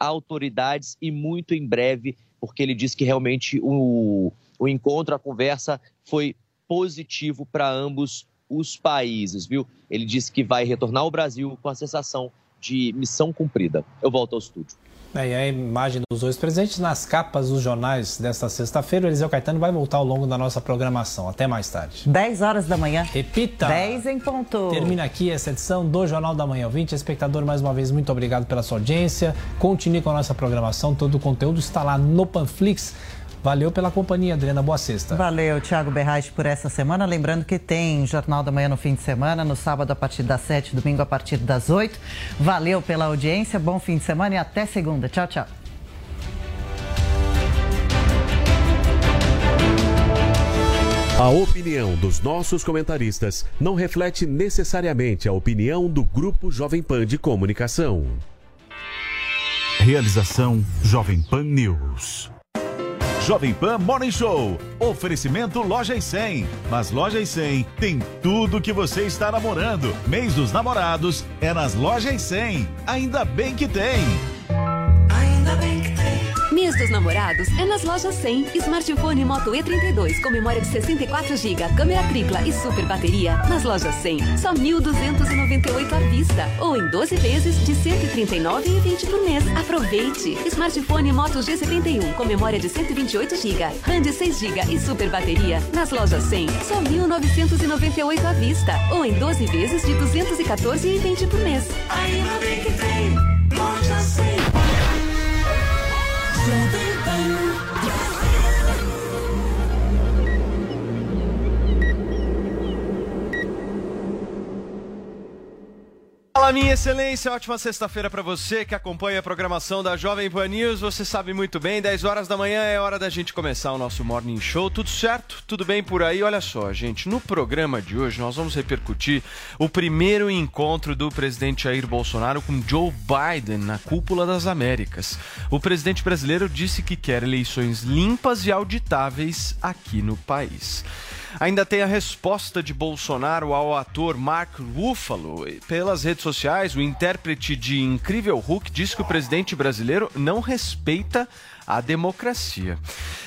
autoridades e muito em breve, porque ele disse que realmente o, o encontro, a conversa foi positivo para ambos os países, viu? Ele disse que vai retornar ao Brasil com a sensação de missão cumprida. Eu volto ao estúdio. É, e a imagem dos dois presentes nas capas dos jornais desta sexta-feira. O Eliseu Caetano vai voltar ao longo da nossa programação. Até mais tarde. 10 horas da manhã. Repita. 10 em ponto. Termina aqui essa edição do Jornal da Manhã. Ouvinte, espectador, mais uma vez, muito obrigado pela sua audiência. Continue com a nossa programação. Todo o conteúdo está lá no Panflix. Valeu pela companhia, Adriana. Boa sexta. Valeu, Thiago Berraich, por essa semana. Lembrando que tem Jornal da Manhã no fim de semana, no sábado a partir das 7, domingo a partir das 8. Valeu pela audiência, bom fim de semana e até segunda. Tchau, tchau. A opinião dos nossos comentaristas não reflete necessariamente a opinião do Grupo Jovem Pan de Comunicação. Realização Jovem Pan News. Jovem Pan Morning Show. Oferecimento Loja e 100. Mas Loja e 100 tem tudo que você está namorando. Mês dos namorados é nas Lojas e 100. Ainda bem que tem. Mês dos namorados é nas lojas 100. Smartphone Moto E32 com memória de 64 GB, câmera tripla e super bateria. Nas lojas 100, só 1.298 à vista. Ou em 12 vezes de 139,20 por mês. Aproveite! Smartphone Moto G71 com memória de 128 GB, RAM de 6 GB e super bateria. Nas lojas 100, só 1.998 à vista. Ou em 12 vezes de 214,20 por mês. Ainda bem que tem loja 100. Fala, minha excelência, ótima sexta-feira para você que acompanha a programação da Jovem Pan News. Você sabe muito bem, 10 horas da manhã é hora da gente começar o nosso Morning Show. Tudo certo? Tudo bem por aí? Olha só, gente, no programa de hoje nós vamos repercutir o primeiro encontro do presidente Jair Bolsonaro com Joe Biden na Cúpula das Américas. O presidente brasileiro disse que quer eleições limpas e auditáveis aqui no país. Ainda tem a resposta de Bolsonaro ao ator Mark Ruffalo. Pelas redes sociais, o intérprete de Incrível Hulk diz que o presidente brasileiro não respeita a democracia.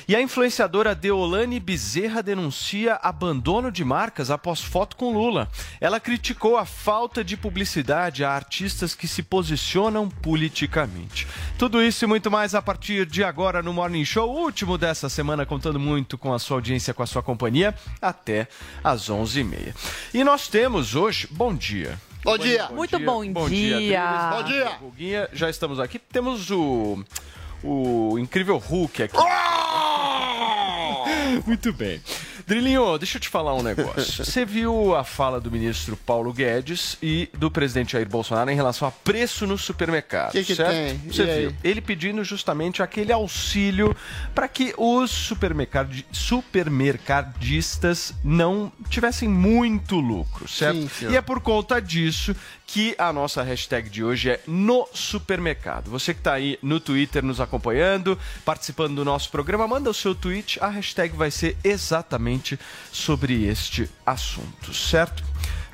E a influenciadora Deolane Bezerra denuncia abandono de marcas após foto com Lula. Ela criticou a falta de publicidade a artistas que se posicionam politicamente. Tudo isso e muito mais a partir de agora no Morning Show, último dessa semana, contando muito com a sua audiência, com a sua companhia, até às 11h30. E nós temos hoje, bom dia. Bom dia. Muito bom, Bom dia. dia. Bom dia. Guguinha, já estamos aqui. Temos o o incrível Hulk aqui. Muito bem. Drilinho, deixa eu te falar um negócio. Você viu a fala do ministro Paulo Guedes e do presidente Jair Bolsonaro em relação a preço no supermercado, Que que certo? tem? Você viu? Ele pedindo justamente aquele auxílio para que os supermercad... supermercadistas não tivessem muito lucro, certo? Sim, e é por conta disso que a nossa hashtag de hoje é no supermercado. Você que está aí no Twitter nos acompanhando, participando do nosso programa, manda o seu tweet, a hashtag vai ser exatamente sobre este assunto, certo?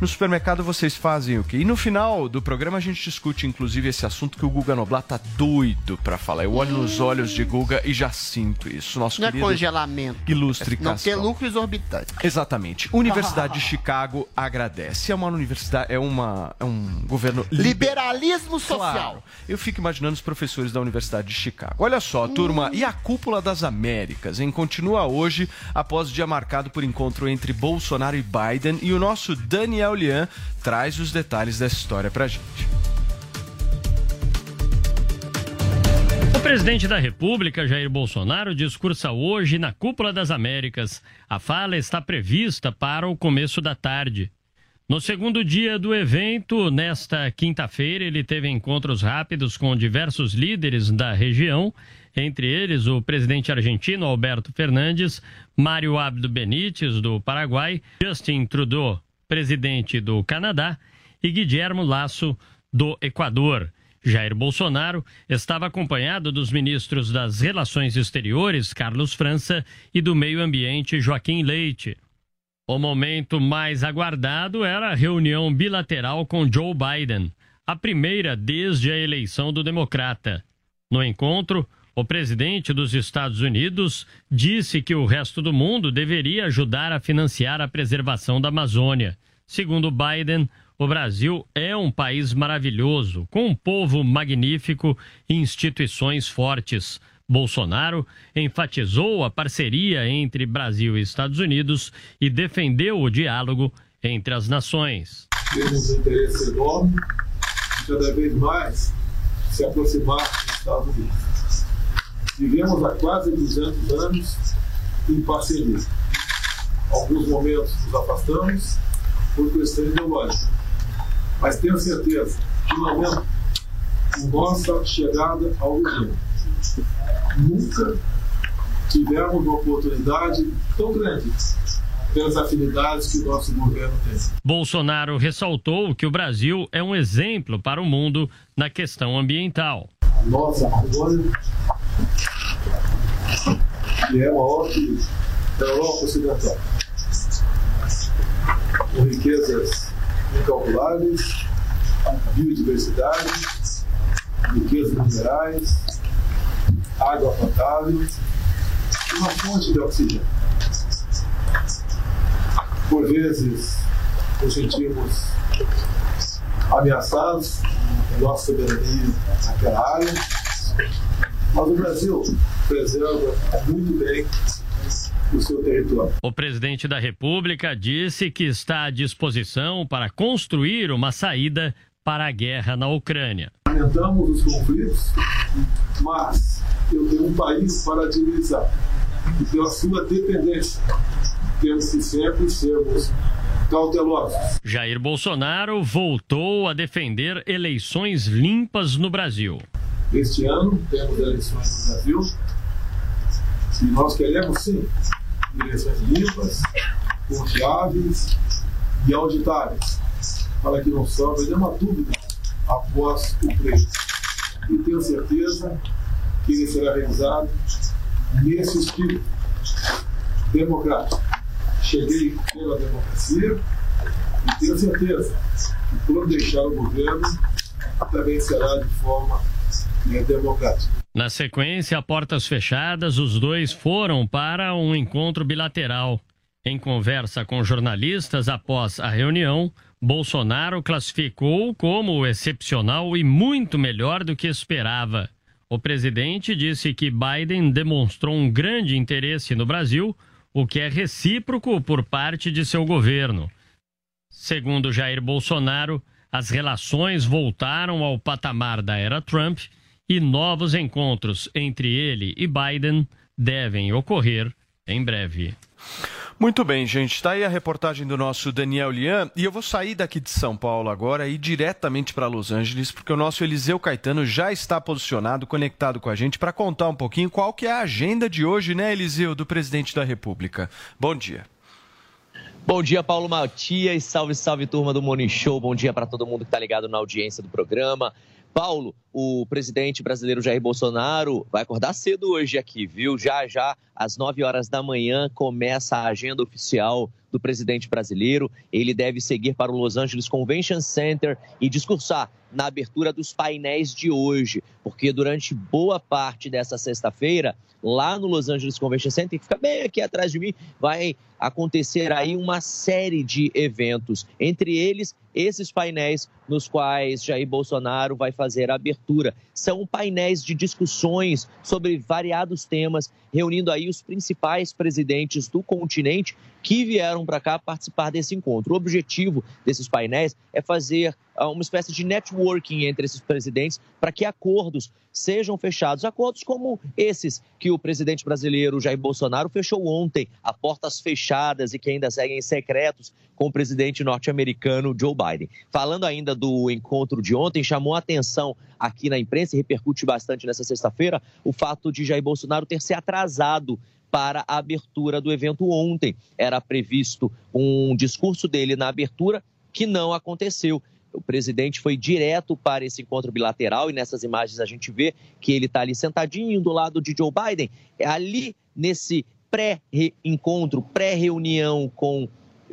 No supermercado vocês fazem o quê? E no final do programa a gente discute inclusive esse assunto que o Guga Noblat tá doido pra falar. Eu olho nos olhos de Guga e já sinto isso. Nosso Não é congelamento. ilustre Não ter Cascal. lucro exorbitante. Exatamente. Universidade de Chicago agradece. É uma universidade, é uma é um governo liber- Liberalismo social. Claro. Eu fico imaginando os professores da Universidade de Chicago. Olha só, turma, e a cúpula das Américas, hein? Continua hoje após o dia marcado por encontro entre Bolsonaro e Biden e o nosso Daniel Lian traz os detalhes dessa história pra gente. O presidente da República, Jair Bolsonaro, discursa hoje na Cúpula das Américas. A fala está prevista para o começo da tarde. No segundo dia do evento, nesta quinta-feira, ele teve encontros rápidos com diversos líderes da região, entre eles o presidente argentino Alberto Fernandes, Mário Abdo Benítez, do Paraguai, Justin Trudeau, presidente do Canadá, e Guilherme Lasso, do Equador. Jair Bolsonaro estava acompanhado dos ministros das Relações Exteriores, Carlos França, e do Meio Ambiente, Joaquim Leite. O momento mais aguardado era a reunião bilateral com Joe Biden, a primeira desde a eleição do democrata. No encontro, o presidente dos Estados Unidos disse que o resto do mundo deveria ajudar a financiar a preservação da Amazônia. Segundo Biden, o Brasil é um país maravilhoso, com um povo magnífico e instituições fortes. Bolsonaro enfatizou a parceria entre Brasil e Estados Unidos e defendeu o diálogo entre as nações. Temos um interesse enorme cada vez mais se aproximar dos Estados Unidos. Vivemos há quase 200 anos em parceria. Alguns momentos nos afastamos por questões ideológicas mas tenho certeza que no momento de nossa chegada ao governo, nunca tivemos uma oportunidade tão grande pelas afinidades que o nosso governo tem. Bolsonaro ressaltou que o Brasil é um exemplo para o mundo na questão ambiental. A nossa Amazônia, que é maior que a Europa Ocidental, com riquezas incalculáveis, biodiversidade, riquezas minerais, água potável e uma fonte de oxigênio. Por vezes nos sentimos ameaçados nossa soberania naquela área, mas o Brasil preserva muito bem o seu território. O presidente da República disse que está à disposição para construir uma saída para a guerra na Ucrânia. Lamentamos os conflitos, mas eu tenho um país para administrar. E pela sua dependência, temos que sempre sermos cautelosos. Jair Bolsonaro voltou a defender eleições limpas no Brasil. Este ano temos eleições no Brasil e nós queremos sim eleições limpas, confiáveis e auditáveis, para que não sobre nenhuma dúvida após o pleito. E tenho certeza que ele será realizado nesse espírito democrático. Cheguei pela democracia e tenho certeza que por deixar o governo também será de forma é, democrática. Na sequência, a portas fechadas, os dois foram para um encontro bilateral. Em conversa com jornalistas após a reunião, Bolsonaro classificou como excepcional e muito melhor do que esperava. O presidente disse que Biden demonstrou um grande interesse no Brasil, o que é recíproco por parte de seu governo. Segundo Jair Bolsonaro, as relações voltaram ao patamar da era Trump e novos encontros entre ele e Biden devem ocorrer em breve. Muito bem, gente. Está aí a reportagem do nosso Daniel Lian. E eu vou sair daqui de São Paulo agora e ir diretamente para Los Angeles, porque o nosso Eliseu Caetano já está posicionado, conectado com a gente, para contar um pouquinho qual que é a agenda de hoje, né, Eliseu, do presidente da República. Bom dia. Bom dia, Paulo Matias. Salve, salve, turma do Morning Show. Bom dia para todo mundo que está ligado na audiência do programa. Paulo, o presidente brasileiro Jair Bolsonaro vai acordar cedo hoje aqui, viu? Já já, às 9 horas da manhã, começa a agenda oficial do presidente brasileiro. Ele deve seguir para o Los Angeles Convention Center e discursar na abertura dos painéis de hoje, porque durante boa parte dessa sexta-feira, lá no Los Angeles Convention Center, que fica bem aqui atrás de mim, vai acontecer aí uma série de eventos, entre eles esses painéis nos quais Jair Bolsonaro vai fazer a abertura. São painéis de discussões sobre variados temas, reunindo aí os principais presidentes do continente que vieram para cá participar desse encontro. O objetivo desses painéis é fazer ah, uma espécie de networking entre esses presidentes para que acordos sejam fechados. Acordos como esses que o presidente brasileiro Jair Bolsonaro fechou ontem, a portas fechadas e que ainda seguem secretos com o presidente norte-americano Joe Biden. Falando ainda do encontro de ontem, chamou a atenção aqui na imprensa e repercute bastante nessa sexta-feira o fato de Jair Bolsonaro ter se atrasado para a abertura do evento ontem. Era previsto um discurso dele na abertura que não aconteceu. O presidente foi direto para esse encontro bilateral e nessas imagens a gente vê que ele está ali sentadinho do lado de Joe Biden. É ali nesse pré-encontro, pré-reunião com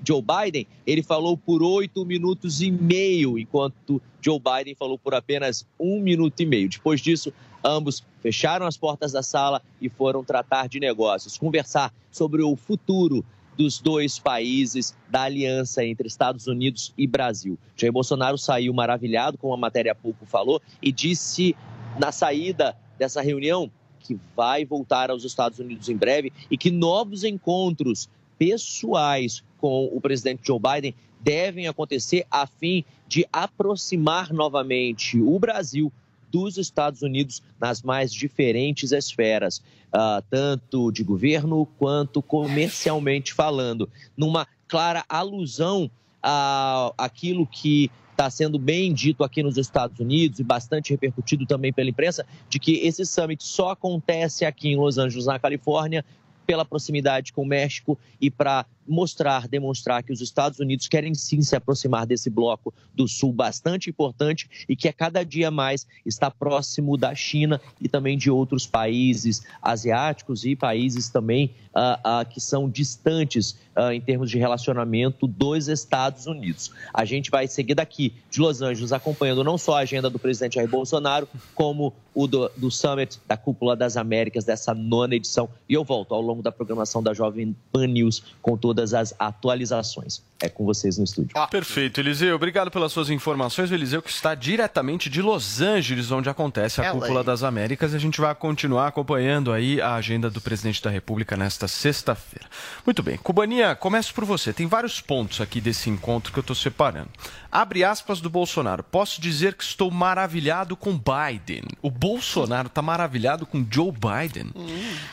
Joe Biden, ele falou por oito minutos e meio, enquanto Joe Biden falou por apenas um minuto e meio. Depois disso, ambos fecharam as portas da sala e foram tratar de negócios, conversar sobre o futuro dos dois países da aliança entre Estados Unidos e Brasil. Jair Bolsonaro saiu maravilhado, como a matéria há pouco falou, e disse na saída dessa reunião que vai voltar aos Estados Unidos em breve e que novos encontros pessoais com o presidente Joe Biden devem acontecer a fim de aproximar novamente o Brasil dos Estados Unidos nas mais diferentes esferas, uh, tanto de governo quanto comercialmente falando, numa clara alusão a aquilo que está sendo bem dito aqui nos Estados Unidos e bastante repercutido também pela imprensa, de que esse summit só acontece aqui em Los Angeles, na Califórnia, pela proximidade com o México e para mostrar, demonstrar que os Estados Unidos querem sim se aproximar desse bloco do Sul bastante importante e que a cada dia mais está próximo da China e também de outros países asiáticos e países também uh, uh, que são distantes uh, em termos de relacionamento dos Estados Unidos. A gente vai seguir daqui de Los Angeles acompanhando não só a agenda do presidente Jair Bolsonaro, como o do, do Summit da Cúpula das Américas dessa nona edição. E eu volto ao longo da programação da Jovem Pan News com toda todas as atualizações. É com vocês no estúdio. Ah, perfeito, Eliseu. Obrigado pelas suas informações. O Eliseu que está diretamente de Los Angeles, onde acontece a é Cúpula das Américas. A gente vai continuar acompanhando aí a agenda do presidente da República nesta sexta-feira. Muito bem. Cubaninha, começo por você. Tem vários pontos aqui desse encontro que eu estou separando. Abre aspas do Bolsonaro. Posso dizer que estou maravilhado com Biden. O Bolsonaro está maravilhado com Joe Biden.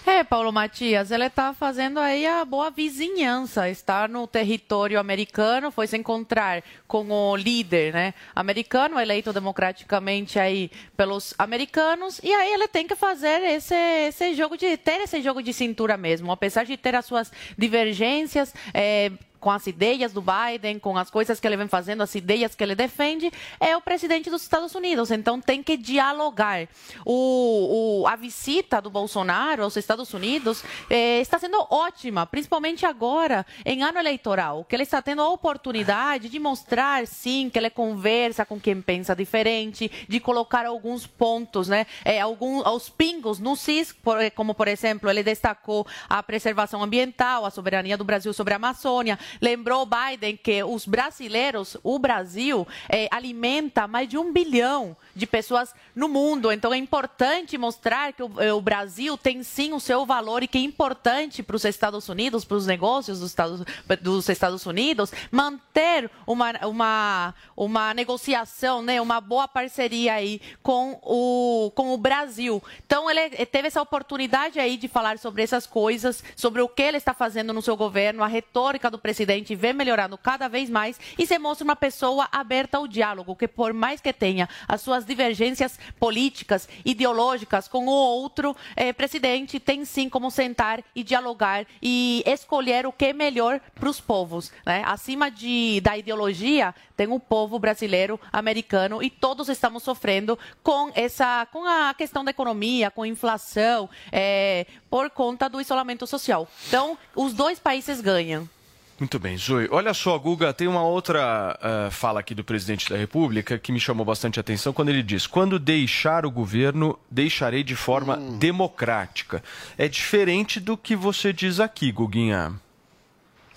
É, Paulo Matias, ele está fazendo aí a boa vizinhança está no território americano, foi se encontrar com o líder né, americano, eleito democraticamente aí pelos americanos, e aí ele tem que fazer esse, esse jogo de ter esse jogo de cintura mesmo, apesar de ter as suas divergências. É, com as ideias do Biden, com as coisas que ele vem fazendo, as ideias que ele defende, é o presidente dos Estados Unidos. Então tem que dialogar. O, o a visita do Bolsonaro aos Estados Unidos é, está sendo ótima, principalmente agora, em ano eleitoral, que ele está tendo a oportunidade de mostrar, sim, que ele conversa com quem pensa diferente, de colocar alguns pontos, né, é, alguns, aos pingos no CIS, como por exemplo, ele destacou a preservação ambiental, a soberania do Brasil sobre a Amazônia, Lembrou Biden que os brasileiros, o Brasil, é, alimenta mais de um bilhão de pessoas no mundo. Então é importante mostrar que o, é, o Brasil tem sim o seu valor e que é importante para os Estados Unidos, para os negócios dos Estados, dos Estados Unidos, manter uma, uma, uma negociação, né, uma boa parceria aí com o, com o Brasil. Então ele teve essa oportunidade aí de falar sobre essas coisas, sobre o que ele está fazendo no seu governo, a retórica do presidente vê melhorando cada vez mais e se mostra uma pessoa aberta ao diálogo, que por mais que tenha as suas divergências políticas, ideológicas com o outro eh, presidente, tem sim como sentar e dialogar e escolher o que é melhor para os povos. Né? Acima de, da ideologia, tem o povo brasileiro, americano e todos estamos sofrendo com essa, com a questão da economia, com a inflação, eh, por conta do isolamento social. Então, os dois países ganham. Muito bem, Zoe. Olha só, Guga, tem uma outra uh, fala aqui do presidente da República que me chamou bastante atenção quando ele diz: quando deixar o governo, deixarei de forma hum. democrática. É diferente do que você diz aqui, Guguinha.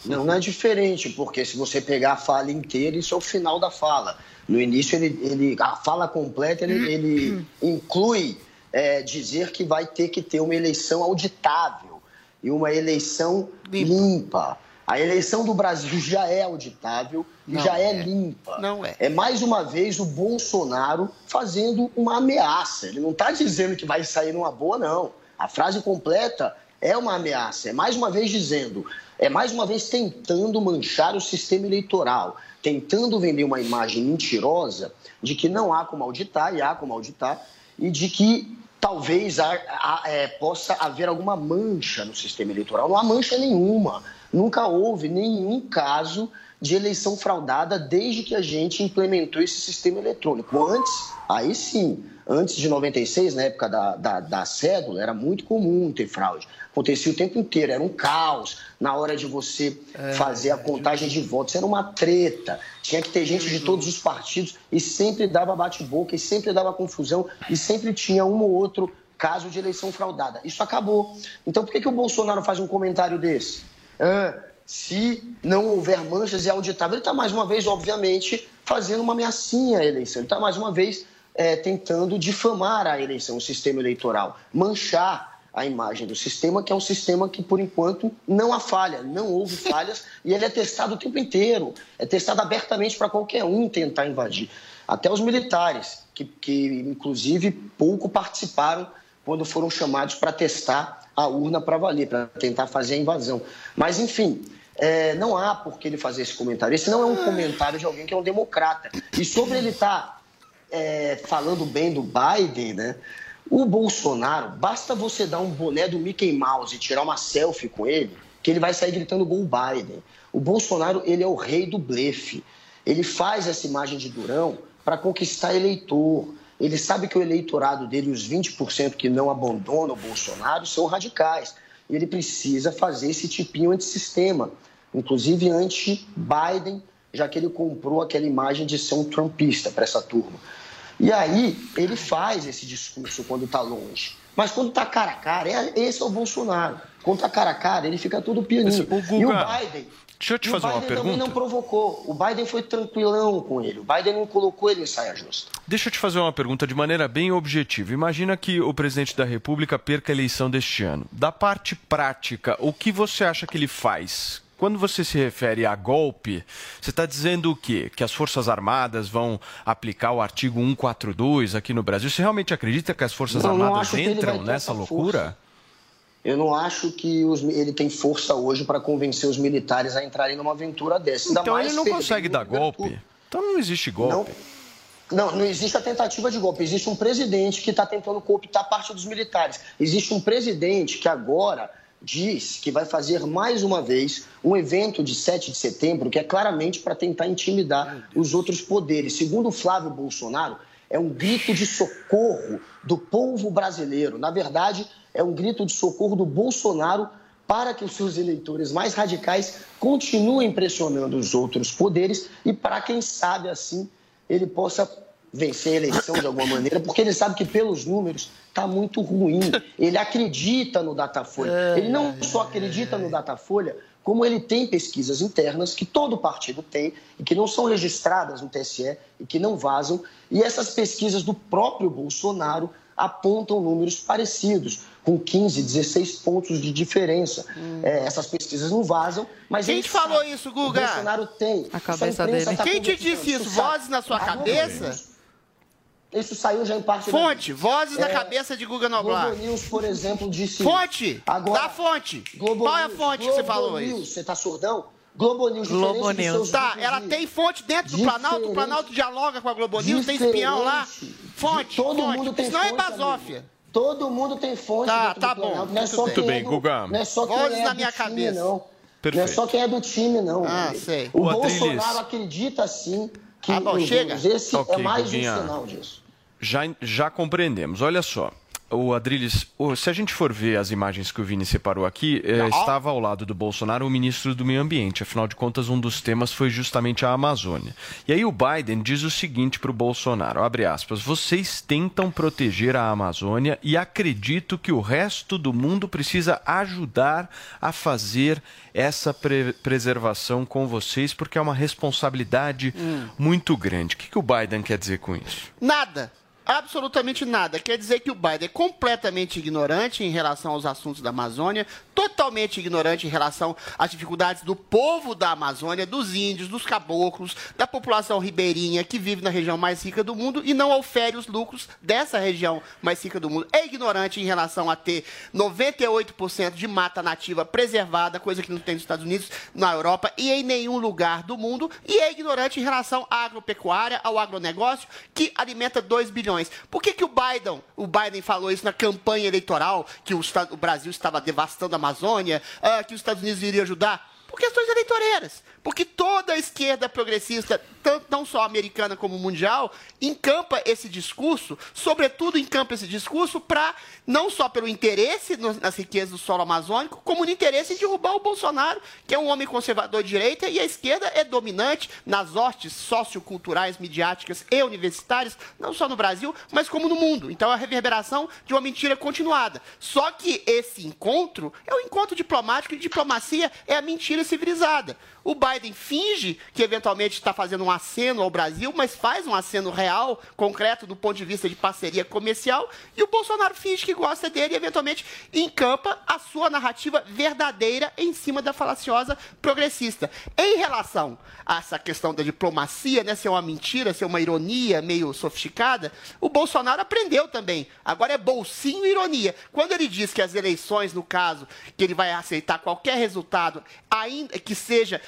Não, não é diferente, porque se você pegar a fala inteira, isso é o final da fala. No início, ele, ele a fala completa, ele, ele inclui é, dizer que vai ter que ter uma eleição auditável e uma eleição limpa A eleição do Brasil já é auditável e Não já é, é. limpa. Não é. É mais uma vez o Bolsonaro fazendo uma ameaça. Ele não está dizendo que vai sair numa boa, não. A frase completa é uma ameaça. É mais uma vez dizendo, é mais uma vez tentando manchar o sistema eleitoral, tentando vender uma imagem mentirosa de que não há como auditar, e há como auditar, e de que talvez há- há- é, possa haver alguma mancha no sistema eleitoral. Não há mancha nenhuma. Nunca houve nenhum caso de eleição fraudada desde que a gente implementou esse sistema eletrônico. Antes, aí sim, antes de 96, na época da, da, da cédula, era muito comum ter fraude. Acontecia o tempo inteiro, era um caos. Na hora de você fazer a contagem de votos, era uma treta. Tinha que ter gente de todos os partidos e sempre dava bate-boca, e sempre dava confusão, e sempre tinha um ou outro caso de eleição fraudada. Isso acabou. Então por que, que o Bolsonaro faz um comentário desse? Ah, se não houver manchas e auditável, ele está mais uma vez, obviamente, fazendo uma ameaçinha à eleição. Ele está mais uma vez eh, tentando difamar a eleição, o sistema eleitoral, manchar a imagem do sistema, que é um sistema que, por enquanto, não há falha, não houve falhas, e ele é testado o tempo inteiro, é testado abertamente para qualquer um tentar invadir. Até os militares, que, que inclusive pouco participaram quando foram chamados para testar a urna para valer, para tentar fazer a invasão. Mas, enfim, é, não há por que ele fazer esse comentário. Esse não é um comentário de alguém que é um democrata. E sobre ele estar é, falando bem do Biden, né? O Bolsonaro, basta você dar um boné do Mickey Mouse e tirar uma selfie com ele, que ele vai sair gritando gol Biden. O Bolsonaro, ele é o rei do blefe. Ele faz essa imagem de durão para conquistar eleitor. Ele sabe que o eleitorado dele, os 20% que não abandonam o Bolsonaro, são radicais. E ele precisa fazer esse tipinho antissistema, inclusive anti-Biden, já que ele comprou aquela imagem de ser um trumpista para essa turma. E aí ele faz esse discurso quando está longe. Mas quando está cara a cara, é- esse é o Bolsonaro. Quando está cara a cara, ele fica todo pianinho. E o Biden. Deixa eu te e fazer o uma Biden também pergunta. não provocou. O Biden foi tranquilão com ele. O Biden não colocou ele em saia justa. Deixa eu te fazer uma pergunta de maneira bem objetiva. Imagina que o presidente da República perca a eleição deste ano. Da parte prática, o que você acha que ele faz? Quando você se refere a golpe, você está dizendo o quê? Que as Forças Armadas vão aplicar o artigo 142 aqui no Brasil? Você realmente acredita que as Forças Não, Armadas entram nessa essa loucura? Eu não acho que os- ele tem força hoje para convencer os militares a entrarem numa aventura dessa. Então ele não consegue dar golpe. Então não existe golpe. Não, não existe a tentativa de golpe. Existe um presidente que está tentando cooptar parte dos militares. Existe um presidente que agora diz que vai fazer mais uma vez um evento de 7 de setembro que é claramente para tentar intimidar os outros poderes. Segundo Flávio Bolsonaro, é um grito de socorro do povo brasileiro. Na verdade, é um grito de socorro do Bolsonaro para que os seus eleitores mais radicais continuem pressionando os outros poderes e para, quem sabe, assim, ele possa vencer a eleição de alguma maneira, porque ele sabe que pelos números está muito ruim. Ele acredita no Datafolha. Ele não só acredita no Datafolha, como ele tem pesquisas internas que todo partido tem e que não são registradas no TSE e que não vazam. E essas pesquisas do próprio Bolsonaro apontam números parecidos, com 15, 16 pontos de diferença. É, essas pesquisas não vazam, mas Quem te falou isso, Guga? O Bolsonaro tem. A cabeça dele. tá Quem te disse isso? Vozes na sua Ah, cabeça? Isso saiu já em parte Fonte, da... vozes na É, cabeça de Guga Noblar. Globo News, por exemplo, disse... Fonte! Agora, Dá fonte! Globo Qual é a fonte que você Globo falou News, isso? Você tá surdão? Globo News, Globo News. Tá, ela de- tem fonte dentro do Planalto, o. Planalto dialoga com a Globo News, tem espião lá. Fonte, Todo fonte. mundo tem Isso não é Basófia. amigo. Todo mundo tem fonte Tá, tá do bom, Planalto. Não é só bem. é bem, do- Guga. Não é só quem Vozes é na minha time, cabeça. não. Não é só quem é do time, não. Ah, sei. O Adriles. Bolsonaro acredita, sim, que bom, os chega. esse Ok, é mais Guguinha. um sinal disso. Já, já compreendemos. Olha só. O Adriles, se a gente for ver as imagens que o Vini separou aqui, eh, estava ao lado do Bolsonaro o ministro do Meio Ambiente. Afinal de contas, um dos temas foi justamente a Amazônia. E aí o Biden diz o seguinte para o Bolsonaro, abre aspas, vocês tentam proteger a Amazônia e acredito que o resto do mundo precisa ajudar a fazer essa pre- preservação com vocês, porque é uma responsabilidade muito grande. O que, que o Biden quer dizer com isso? Nada. Absolutamente nada. Quer dizer que o Biden é completamente ignorante em relação aos assuntos da Amazônia. Totalmente ignorante em relação às dificuldades do povo da Amazônia, dos índios, dos caboclos, da população ribeirinha que vive na região mais rica do mundo e não ofere os lucros dessa região mais rica do mundo. É ignorante em relação a ter 98% de mata nativa preservada, coisa que não tem nos Estados Unidos, na Europa e em nenhum lugar do mundo. E é ignorante em relação à agropecuária, ao agronegócio, que alimenta 2 bilhões. Por que, que o Biden, o Biden falou isso na campanha eleitoral, que o, o Brasil estava devastando a Amazônia, ah, que os Estados Unidos iriam ajudar? Por questões eleitoreiras. Porque toda a esquerda progressista, tanto, não só americana como mundial, encampa esse discurso, sobretudo encampa esse discurso para, não só pelo interesse nas riquezas do solo amazônico, como no interesse em derrubar o Bolsonaro, que é um homem conservador de direita, e a esquerda é dominante nas hostes socioculturais, midiáticas e universitárias, não só no Brasil, mas como no mundo. Então é a reverberação de uma mentira continuada. Só que esse encontro é um encontro diplomático e diplomacia é a mentira civilizada. O Biden finge que eventualmente está fazendo um aceno ao Brasil, mas faz um aceno real, concreto, do ponto de vista de parceria comercial, e o Bolsonaro finge que gosta dele e eventualmente encampa a sua narrativa verdadeira em cima da falaciosa progressista. Em relação a essa questão da diplomacia, né, ser uma mentira, ser uma ironia meio sofisticada, o Bolsonaro aprendeu também. Agora é bolsinho e ironia. Quando ele diz que as eleições, no caso, que ele vai aceitar qualquer resultado, ainda que seja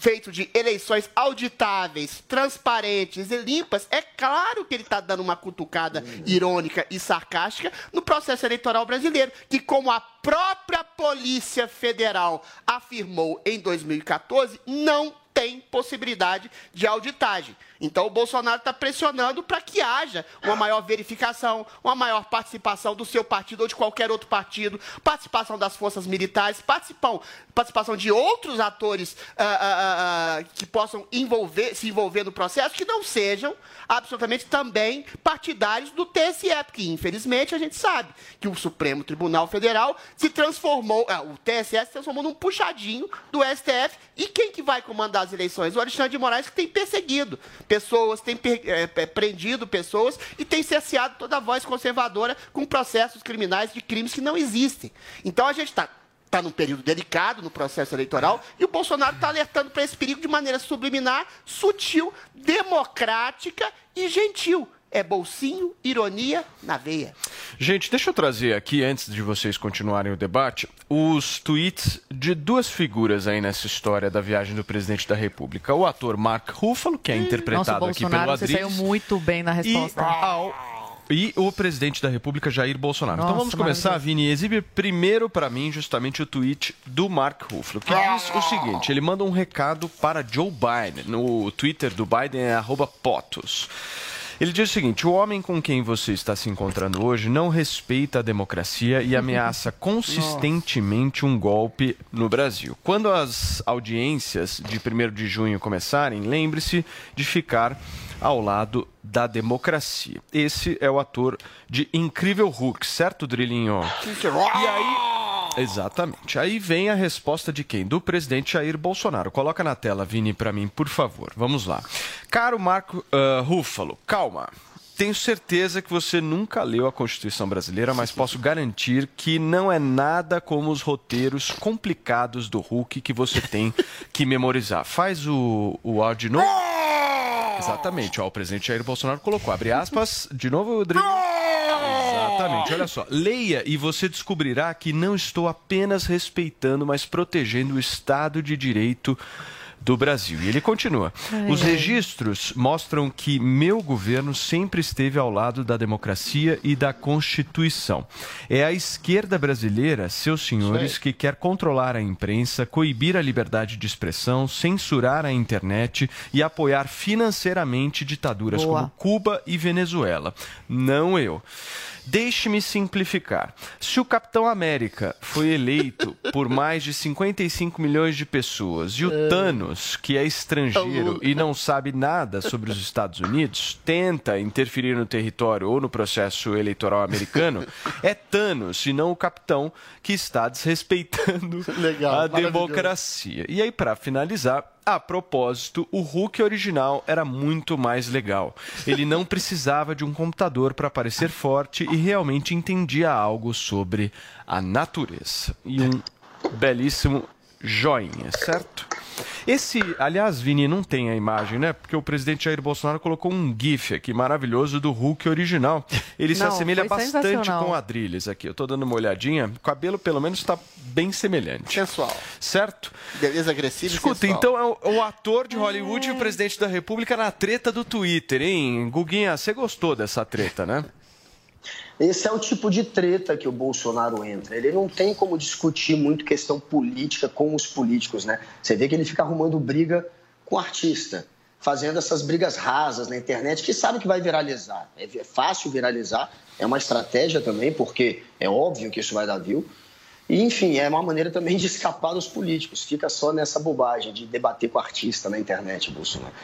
feito de eleições auditáveis, transparentes e limpas, é claro que ele está dando uma cutucada irônica e sarcástica no processo eleitoral brasileiro, que como a própria Polícia Federal afirmou em 2014, não tem possibilidade de auditagem. Então o Bolsonaro está pressionando para que haja uma maior verificação, uma maior participação do seu partido ou de qualquer outro partido, participação das forças militares, participam, participação de outros atores ah, ah, ah, que possam envolver, se envolver no processo, que não sejam absolutamente também partidários do TSE, porque infelizmente a gente sabe que o Supremo Tribunal Federal se transformou, o TSE se transformou num puxadinho do STF e quem que vai comandar as eleições? O Alexandre de Moraes que tem perseguido pessoas, tem per- eh, eh, prendido pessoas e tem cerceado toda a voz conservadora com processos criminais de crimes que não existem. Então a gente está está num período delicado no processo eleitoral e o Bolsonaro está alertando para esse perigo de maneira subliminar, sutil, democrática e gentil. É bolsinho, ironia na veia. Gente, deixa eu trazer aqui, antes de vocês continuarem o debate, os tweets de duas figuras aí nessa história da viagem do presidente da República. O ator Mark Ruffalo, que é Nossa, interpretado o aqui pelo Bolsonaro, você Adriles. saiu muito bem na resposta. E o presidente da República, Jair Bolsonaro. então Nossa, vamos começar. Vini. Exibe primeiro para mim justamente o tweet do Mark Ruffalo, que diz o seguinte: ele manda um recado para Joe Biden. No Twitter do Biden é arroba potos. Ele diz o seguinte: o homem com quem você está se encontrando hoje não respeita a democracia e ameaça consistentemente um golpe no Brasil. Quando as audiências de 1 de junho começarem, lembre-se de ficar ao lado da democracia. Esse é o ator de Incrível Hulk, certo, Drilinho? E aí. Exatamente. Aí vem a resposta de quem? Do presidente Jair Bolsonaro. Coloca na tela, Vini, para mim, por favor. Vamos lá. Caro Marco uh, Ruffalo, calma. Tenho certeza que você nunca leu a Constituição brasileira, mas posso garantir que não é nada como os roteiros complicados do Hulk que você tem que memorizar. Faz o, o áudio de novo. Exatamente, ó, o presidente Jair Bolsonaro colocou, abre aspas, de novo, Rodrigo. Exatamente, olha só. Leia e você descobrirá que não estou apenas respeitando, mas protegendo o Estado de Direito do Brasil. E ele continua. Os registros mostram que meu governo sempre esteve ao lado da democracia e da Constituição. É a esquerda brasileira, seus senhores, que quer controlar a imprensa, coibir a liberdade de expressão, censurar a internet e apoiar financeiramente ditaduras Boa. como Cuba e Venezuela. Não eu. Deixe-me simplificar. Se o Capitão América foi eleito por mais de 55 milhões de pessoas e o Thanos, que é estrangeiro e não sabe nada sobre os Estados Unidos, tenta interferir no território ou no processo eleitoral americano, é Thanos e não o Capitão que está desrespeitando Legal, a democracia. E aí, para finalizar, a propósito, o Hulk original era muito mais legal. Ele não precisava de um computador para parecer forte e realmente entendia algo sobre a natureza. E um belíssimo joinha, certo? Esse, aliás, Vini, não tem a imagem, né? Porque o presidente Jair Bolsonaro colocou um GIF aqui maravilhoso do Hulk original. Ele se Não, assemelha foi bastante com o Adrilles aqui. Eu tô dando uma olhadinha. O cabelo, pelo menos, está bem semelhante. Sensual. Certo? Beleza agressiva e Escuta, sensual. então é o, o ator de Hollywood e o presidente da República na treta do Twitter, hein? Guguinha, você gostou dessa treta, né? Esse é o tipo de treta que o Bolsonaro entra. Ele não tem como discutir muito questão política com os políticos, né? Você vê que ele fica arrumando briga com o artista, fazendo essas brigas rasas na internet, que sabe que vai viralizar. É é fácil viralizar, é uma estratégia também, porque é óbvio que isso vai dar view. E, enfim, é uma maneira também de escapar dos políticos. Fica só nessa bobagem de debater com o artista na internet, Bolsonaro.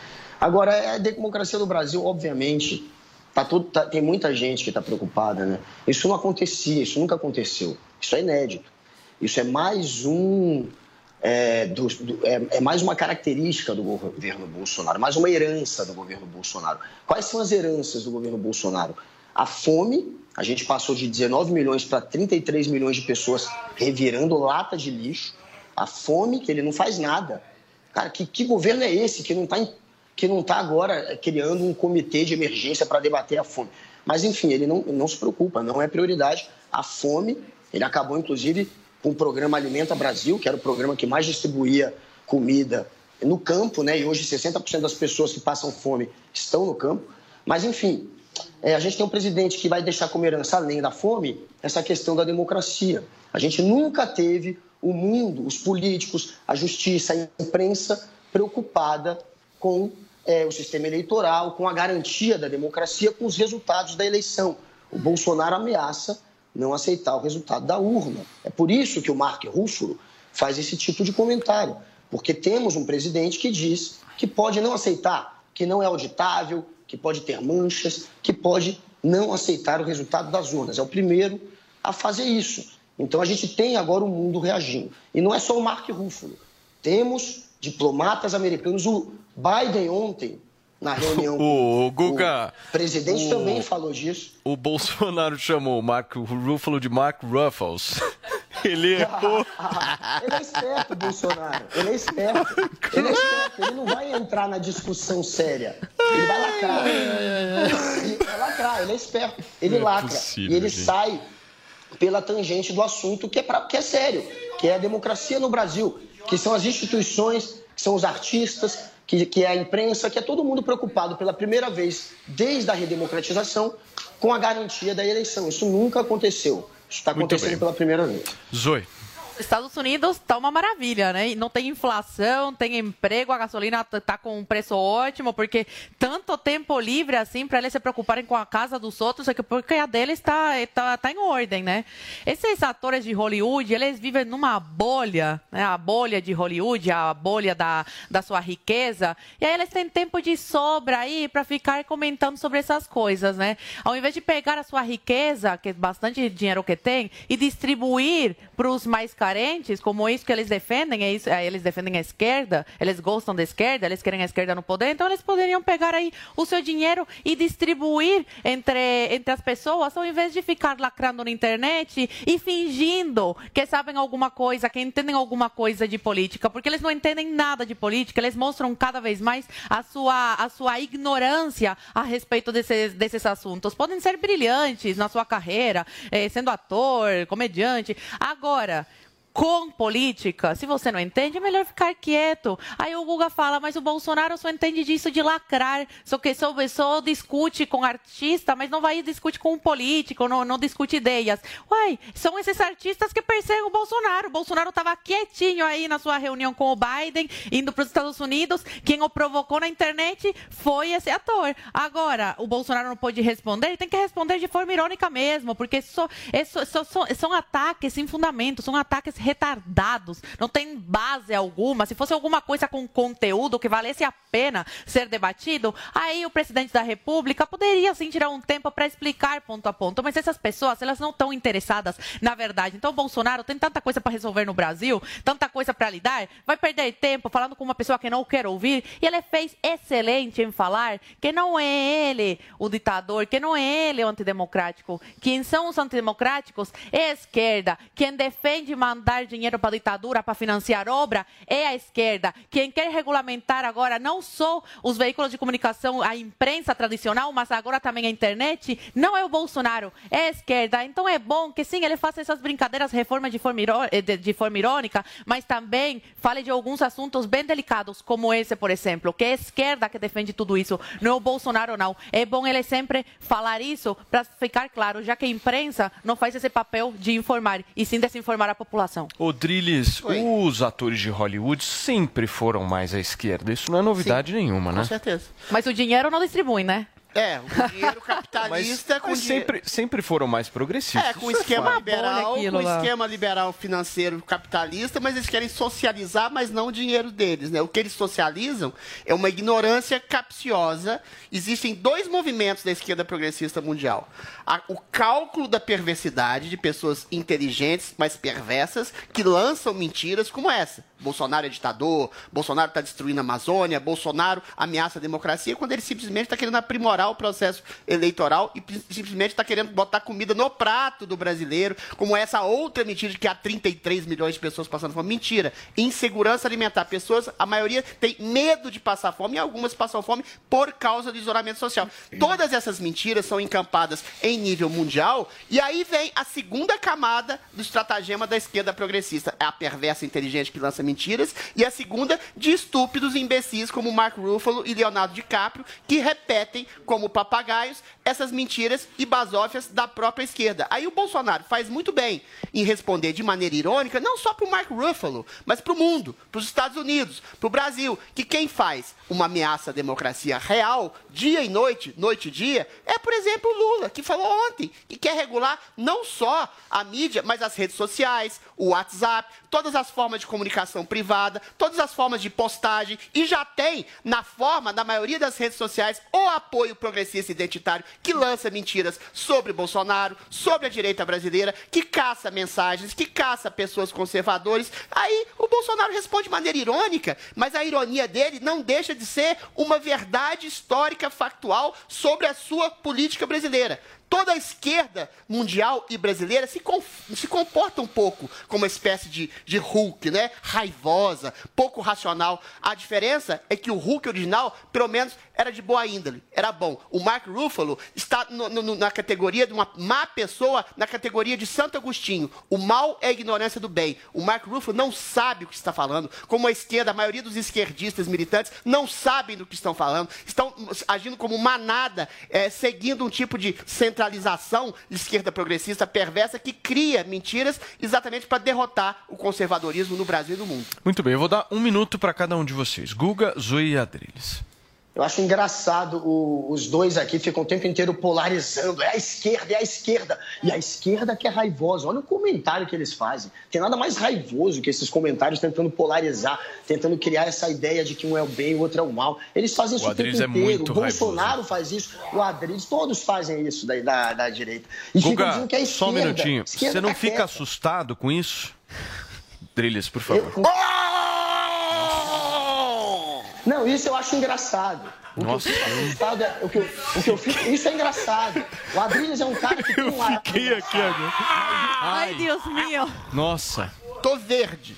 Agora, é a democracia do Brasil, obviamente, tá tudo, tá- tem muita gente que está preocupada, né? Isso não acontecia, isso nunca aconteceu. Isso é inédito. Isso é mais um. É, do- do- é- é mais uma característica do governo Bolsonaro, mais uma herança do governo Bolsonaro. Quais são as heranças do governo Bolsonaro? A fome, a gente passou de 19 milhões para 33 milhões de pessoas revirando lata de lixo. A fome, que ele não faz nada. Cara, que, que governo é esse que não está que não está agora criando um comitê de emergência para debater a fome? Mas, enfim, ele não, não se preocupa, não é prioridade. A fome, ele acabou, inclusive, com o programa Alimenta Brasil, que era o programa que mais distribuía comida no campo, né? E hoje 60% das pessoas que passam fome estão no campo. Mas, enfim, é, a gente tem um presidente que vai deixar como herança, além da fome, essa questão da democracia. A gente nunca teve o mundo, os políticos, a justiça, a imprensa preocupada com é, o sistema eleitoral, com a garantia da democracia, com os resultados da eleição. O Bolsonaro ameaça não aceitar o resultado da urna. É por isso que o Mark Ruffalo faz esse tipo de comentário, porque temos um presidente que diz que pode não aceitar, que não é auditável, que pode ter manchas, que pode não aceitar o resultado das urnas. É o primeiro a fazer isso. Então a gente tem agora o mundo reagindo. E não é só o Mark Ruffalo. Temos diplomatas americanos. O Biden ontem, na reunião O Guga. o presidente o- também falou disso. O Bolsonaro chamou o Mark Ruffalo de Mark Ruffles. Ele errou. Ele é esperto, Bolsonaro. Ele é esperto. Ele é esperto. Ele não vai entrar na discussão séria. Ele vai lacrar. Ele vai lacrar. Ele é esperto. Ele é lacra. possível, e ele gente. sai pela tangente do assunto que é, pra- que é sério, que é a democracia no Brasil, que são as instituições, que são os artistas, que, que é a imprensa, que é todo mundo preocupado pela primeira vez desde a redemocratização com a garantia da eleição. Isso nunca aconteceu. Isso está acontecendo pela primeira vez. Zoe. Estados Unidos tá uma maravilha, né? Não tem inflação, tem emprego, a gasolina tá com um preço ótimo, porque tanto tempo livre assim para eles se preocuparem com a casa dos outros, é que porque a deles tá, tá, tá em ordem, né? Esses atores de Hollywood, eles vivem numa bolha, né? A bolha de Hollywood, a bolha da, da sua riqueza, e aí eles têm tempo de sobra aí para ficar comentando sobre essas coisas, né? Ao invés de pegar a sua riqueza, que é bastante dinheiro que tem, e distribuir para os mais como isso que eles defendem, é isso, é, eles defendem a esquerda, eles gostam da esquerda, eles querem a esquerda no poder, então eles poderiam pegar aí o seu dinheiro e distribuir entre, entre as pessoas, ao invés de ficar lacrando na internet e fingindo que sabem alguma coisa, que entendem alguma coisa de política, porque eles não entendem nada de política, eles mostram cada vez mais a sua, a sua ignorância a respeito desses, desses assuntos. Podem ser brilhantes na sua carreira, eh, sendo ator, comediante. Agora, com política, se você não entende, é melhor ficar quieto. Aí o Guga fala, mas o Bolsonaro só entende disso de lacrar, só que só, só discute com artista, mas não vai discute com um político, não, não discute ideias. Uai, são esses artistas que perseguem o Bolsonaro. O Bolsonaro estava quietinho aí na sua reunião com o Biden, indo para os Estados Unidos. Quem o provocou na internet foi esse ator. Agora, o Bolsonaro não pôde responder, ele tem que responder de forma irônica mesmo, porque só, é só- só- são ataques sem fundamento, são ataques retardados, não tem base alguma. Se fosse alguma coisa com conteúdo que valesse a pena ser debatido, aí o presidente da República poderia sim tirar um tempo para explicar ponto a ponto. Mas essas pessoas, elas não estão interessadas na verdade. Então, Bolsonaro tem tanta coisa para resolver no Brasil, tanta coisa para lidar, vai perder tempo falando com uma pessoa que não quer ouvir. E ele fez excelente em falar que não é ele o ditador, que não é ele o antidemocrático. Quem são os antidemocráticos é a esquerda. Quem defende mandar dar dinheiro para a ditadura para financiar obra é a esquerda. Quem quer regulamentar agora não só os veículos de comunicação, a imprensa tradicional, mas agora também a internet, não é o Bolsonaro, é a esquerda. Então é bom que sim, ele faça essas brincadeiras, reformas de forma, eh, de forma irônica, mas também fale de alguns assuntos bem delicados, como esse, por exemplo, que é a esquerda que defende tudo isso, não é o Bolsonaro, não. É bom ele sempre falar isso para ficar claro, já que a imprensa não faz esse papel de informar, e sim desinformar a população. Ô, Drilis, os atores de Hollywood sempre foram mais à esquerda. Isso não é novidade nenhuma, né? Com certeza. Mas o dinheiro não distribui, né? É, o dinheiro capitalista com Mas sempre, sempre foram mais progressistas. É, com Isso esquema fato. liberal, com lá. esquema liberal financeiro capitalista, mas eles querem socializar, mas não o dinheiro deles, né? O que eles socializam é uma ignorância capciosa. Existem dois movimentos da esquerda progressista mundial. A- o cálculo da perversidade de pessoas inteligentes, mas perversas, que lançam mentiras como essa. Bolsonaro é ditador, Bolsonaro está destruindo a Amazônia, Bolsonaro ameaça a democracia, quando ele simplesmente está querendo aprimorar o processo eleitoral e simplesmente está querendo botar comida no prato do brasileiro, como essa outra mentira de que há 33 milhões de pessoas passando fome. Mentira. Insegurança alimentar. Pessoas, a maioria tem medo de passar fome e algumas passam fome por causa do isolamento social. Todas essas mentiras são encampadas em nível mundial e aí vem a segunda camada do estratagema da esquerda progressista. É a perversa inteligente que lança mentiras e a segunda de estúpidos imbecis como Mark Ruffalo e Leonardo DiCaprio que repetem como papagaios essas mentiras e basófias da própria esquerda. Aí o Bolsonaro faz muito bem em responder de maneira irônica, não só para o Mark Ruffalo, mas para o mundo, para os Estados Unidos, para o Brasil, que quem faz uma ameaça à democracia real, dia e noite, noite e dia, é, por exemplo, o Lula, que falou ontem que quer regular não só a mídia, mas as redes sociais, o WhatsApp, todas as formas de comunicação privada, todas as formas de postagem, e já tem, na forma, na maioria das redes sociais, o apoio progressista identitário que lança mentiras sobre Bolsonaro, sobre a direita brasileira, que caça mensagens, que caça pessoas conservadores. Aí o Bolsonaro responde de maneira irônica, mas a ironia dele não deixa de ser uma verdade histórica factual sobre a sua política brasileira. Toda a esquerda mundial e brasileira se, conf- se comporta um pouco como uma espécie de, de Hulk, né? Raivosa, pouco racional. A diferença é que o Hulk original, pelo menos, era de boa índole, era bom. O Mark Ruffalo está no- no- na categoria de uma má pessoa, na categoria de Santo Agostinho. O mal é a ignorância do bem. O Mark Ruffalo não sabe o que está falando. Como a esquerda, a maioria dos esquerdistas militantes não sabem do que estão falando. Estão agindo como manada, eh, seguindo um tipo de centralização de esquerda progressista perversa que cria mentiras exatamente para derrotar o conservadorismo no Brasil e no mundo. Muito bem, eu vou dar um minuto para cada um de vocês. Guga, Zoe e Adriles. Eu acho engraçado, o- os dois aqui ficam o tempo inteiro polarizando. É a esquerda, é a esquerda. E a esquerda que é raivosa. Olha o comentário que eles fazem. Tem nada mais raivoso que esses comentários tentando polarizar, tentando criar essa ideia de que um é o bem e o outro é o mal. Eles fazem isso O o, tempo é inteiro. muito o Bolsonaro faz isso, o Adriles, todos fazem isso da, da, da direita. E ficam Guga, dizendo que é a só um esquerda. minutinho. Esquerda Você não tá fica quieta. assustado com isso? Driles, por favor. Não, isso eu acho engraçado. O Nossa. que eu fico assustado é. O que eu, o que eu fico, isso é engraçado. O Adriles é um cara que tem um ar. Fiquei aqui agora. Ai, Deus meu. Nossa. Tô verde.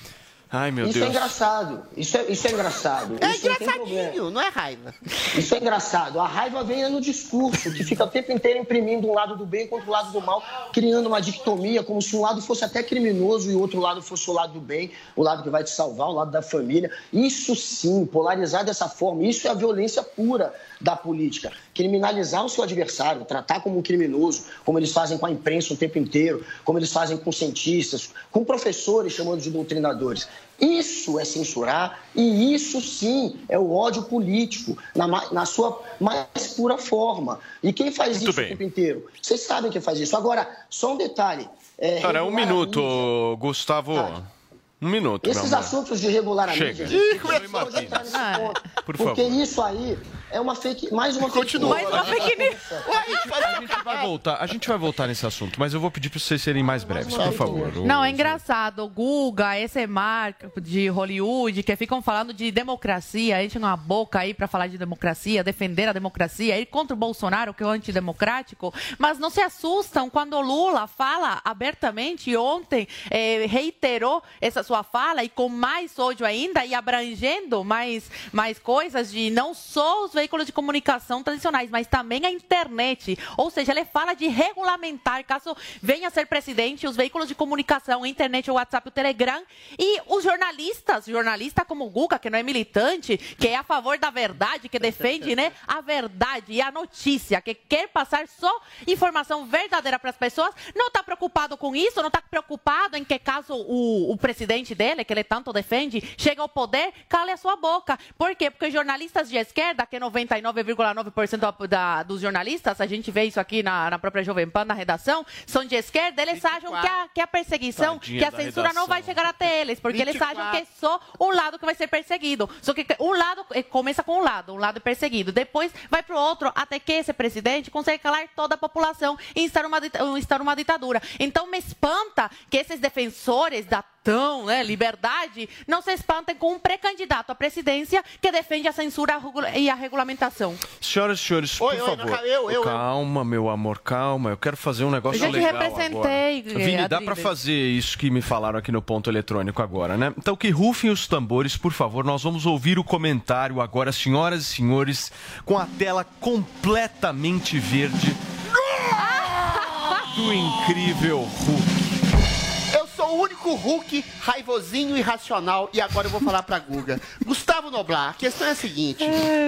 Ai, meu isso é Deus. engraçado. Isso é, isso é engraçado. É isso não engraçadinho, não é raiva. Isso é engraçado. A raiva vem no discurso, que fica o tempo inteiro imprimindo um lado do bem contra o lado do mal, criando uma dicotomia, como se um lado fosse até criminoso e o outro lado fosse o lado do bem, o lado que vai te salvar, o lado da família. Isso sim, polarizar dessa forma, isso é a violência pura da política. Criminalizar o seu adversário, tratar como um criminoso, como eles fazem com a imprensa o tempo inteiro, como eles fazem com cientistas, com professores chamando de doutrinadores. Isso é censurar e isso sim é o ódio político na, na sua mais pura forma. E quem faz Muito isso bem. o tempo inteiro? Vocês sabem quem faz isso. Agora, só um detalhe. É, Cara, um minuto, mídia. Gustavo. Um minuto, Esses assuntos de regular a Chega. mídia, ponto. Por porque favor. isso aí é uma fake, mais uma Continua. fake Mais uma fake news. A gente vai voltar, a gente vai voltar nesse assunto, mas eu vou pedir para vocês serem mais breves, por favor. Não, é engraçado. O Guga, esse marco de Hollywood, que ficam falando de democracia, enchem uma boca aí para falar de democracia, defender a democracia, ir contra o Bolsonaro, que é o antidemocrático, mas não se assustam quando o Lula fala abertamente, e ontem eh, reiterou essa sua fala, e com mais ódio ainda, e abrangendo mais, mais coisas de não só os veículos de comunicação tradicionais, mas também a internet. Ou seja, ele fala de regulamentar, caso venha a ser presidente, os veículos de comunicação, a internet, o WhatsApp, o Telegram, e os jornalistas, jornalista como o Guga, que não é militante, que é a favor da verdade, que defende né, a verdade e a notícia, que quer passar só informação verdadeira para as pessoas, não está preocupado com isso, não está preocupado em que caso o, o presidente dele, que ele tanto defende, chega ao poder, cale a sua boca. Por quê? Porque jornalistas de esquerda, que é 99,9% da- dos jornalistas, a gente vê isso aqui na, na própria Jovem Pan, na redação, são de esquerda, eles acham que a, que a perseguição, Tadinha que a censura não vai chegar até eles, porque eles 24. acham que é só um lado que vai ser perseguido. Só que um lado eh, começa com um lado, um lado é perseguido, depois vai para o outro, até que esse presidente consegue calar toda a população e instalar uma, instalar uma ditadura. Então me espanta que esses defensores da tão, né, liberdade, não se espantem com um pré-candidato à presidência que defende a censura e a regulamentação. Senhoras e senhores, Oi, por oi, favor. não, eu, eu, eu. calma, meu amor, calma. Eu quero fazer um negócio Eu já te legal representei, agora. Vini, dá pra fazer isso que me falaram aqui no ponto eletrônico agora, né? Então que rufem os tambores, por favor. Nós vamos ouvir o comentário agora, senhoras e senhores, com a tela completamente verde do incrível Hulk. O único Hulk raivosinho e racional e agora eu vou falar pra Guga. Gustavo Noblar, a questão é a seguinte: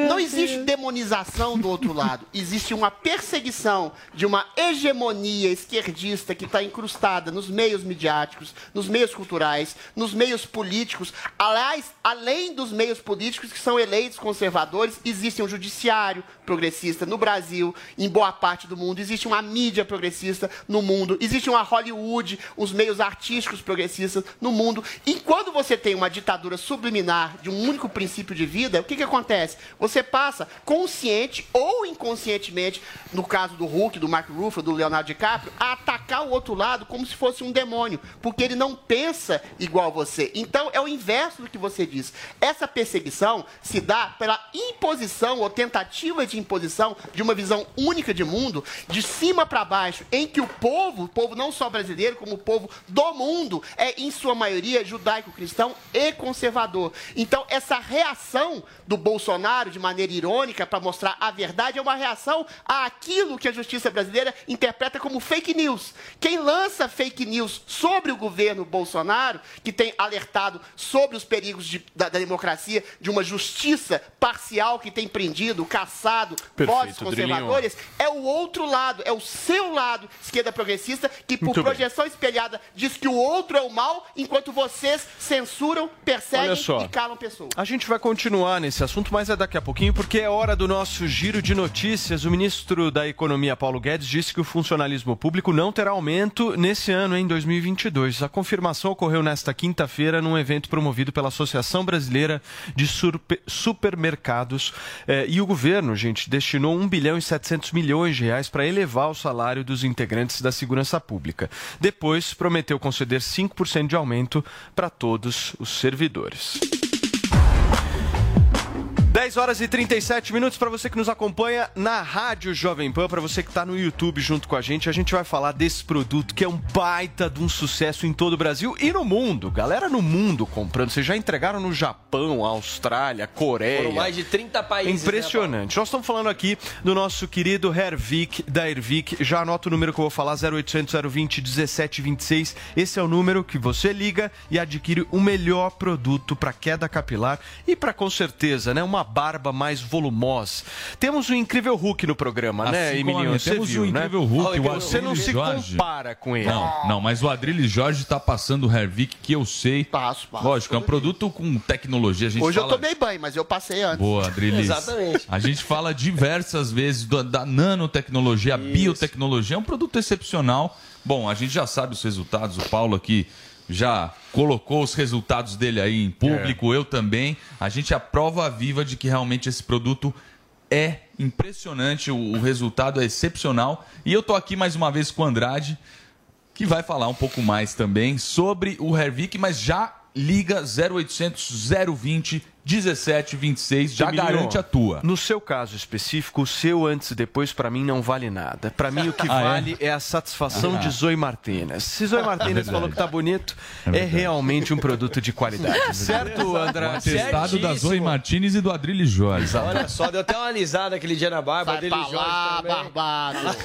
não existe demonização do outro lado, existe uma perseguição de uma hegemonia esquerdista que está incrustada nos meios midiáticos, nos meios culturais, nos meios políticos. Aliás, além dos meios políticos que são eleitos conservadores, existe um judiciário progressista no Brasil, em boa parte do mundo, existe uma mídia progressista no mundo, existe uma Hollywood, os meios artísticos progressistas no mundo. E quando você tem uma ditadura subliminar de um único princípio de vida, o que, que acontece? Você passa consciente ou inconscientemente, no caso do Hulk, do Mark Ruffalo, do Leonardo DiCaprio, a atacar o outro lado como se fosse um demônio, porque ele não pensa igual você. Então é o inverso do que você diz. Essa perseguição se dá pela imposição ou tentativa de imposição de uma visão única de mundo, de cima para baixo, em que o povo, o povo não só brasileiro, como o povo do mundo, é em sua maioria judaico-cristão e conservador. Então, essa reação do Bolsonaro, de maneira irônica, para mostrar a verdade, é uma reação àquilo que a justiça brasileira interpreta como fake news. Quem lança fake news sobre o governo Bolsonaro, que tem alertado sobre os perigos de- da, da democracia, de uma justiça parcial que tem prendido, caçado Perfeito, vozes conservadores, é o outro lado, é o seu lado, esquerda progressista, que por Muito bem. projeção espelhada diz que o outro é o mal, enquanto vocês censuram, perseguem e calam pessoas. A gente vai continuar nesse assunto, mas é daqui a pouquinho, porque é hora do nosso giro de notícias. O ministro da Economia, Paulo Guedes, disse que o funcionalismo público não terá aumento nesse ano, em 2022. A confirmação ocorreu nesta quinta-feira num evento promovido pela Associação Brasileira de Supermercados. Eh, e o governo, gente, destinou 1 bilhão e 700 milhões de reais para elevar o salário dos integrantes da segurança pública. Depois, prometeu conceder 5% de aumento para todos os servidores. 10 horas e 37 minutos para você que nos acompanha na Rádio Jovem Pan, para você que está no YouTube junto com a gente. A gente vai falar desse produto que é um baita de um sucesso em todo o Brasil e no mundo. Galera no mundo comprando. Vocês já entregaram no Japão, Austrália, Coreia. Foram mais de 30 países. né, Impressionante. Nós estamos falando aqui do nosso querido Hervik da Ervik. Já anota o número que eu vou falar: 0800 020 1726. Esse é o número que você liga e adquire o melhor produto para queda capilar e para com certeza, né, uma barba mais volumosa. Temos o incrível Hulk no programa, né, Assim como Emiliano? Você temos viu, o né? incrível Hulk, o Você não se Jorge. compara com ele. Não, não, mas o Adrilles Jorge tá passando o Hervik que eu sei. Passo, passo. Lógico, é um produto com tecnologia. A gente Hoje fala... eu tomei banho, mas eu passei antes. Boa, Adrilis. A gente fala diversas vezes do- da nanotecnologia, a biotecnologia. É um produto excepcional. Bom, a gente já sabe os resultados. O Paulo aqui já colocou os resultados dele aí em público, eu também. A gente é a prova viva de que realmente esse produto é impressionante, o, o resultado é excepcional. E eu tô aqui mais uma vez com o Andrade, que vai falar um pouco mais também sobre o Hervik, mas já liga 0800 020 1726, já Emilio, garante a tua. No seu caso específico, o seu antes e depois, pra mim, não vale nada. Pra mim, o que Ah, é? vale é? a satisfação Ah. de Zoe Martinez. Se Zoe Martinez verdade. falou que tá bonito, é, realmente um produto de qualidade. certo, O André? atestado da Zoe Martinez e do Adrilho Jorge. Olha só, deu até uma alisada aquele dia na barba Sai dele pra Jorge lá, também. barbado.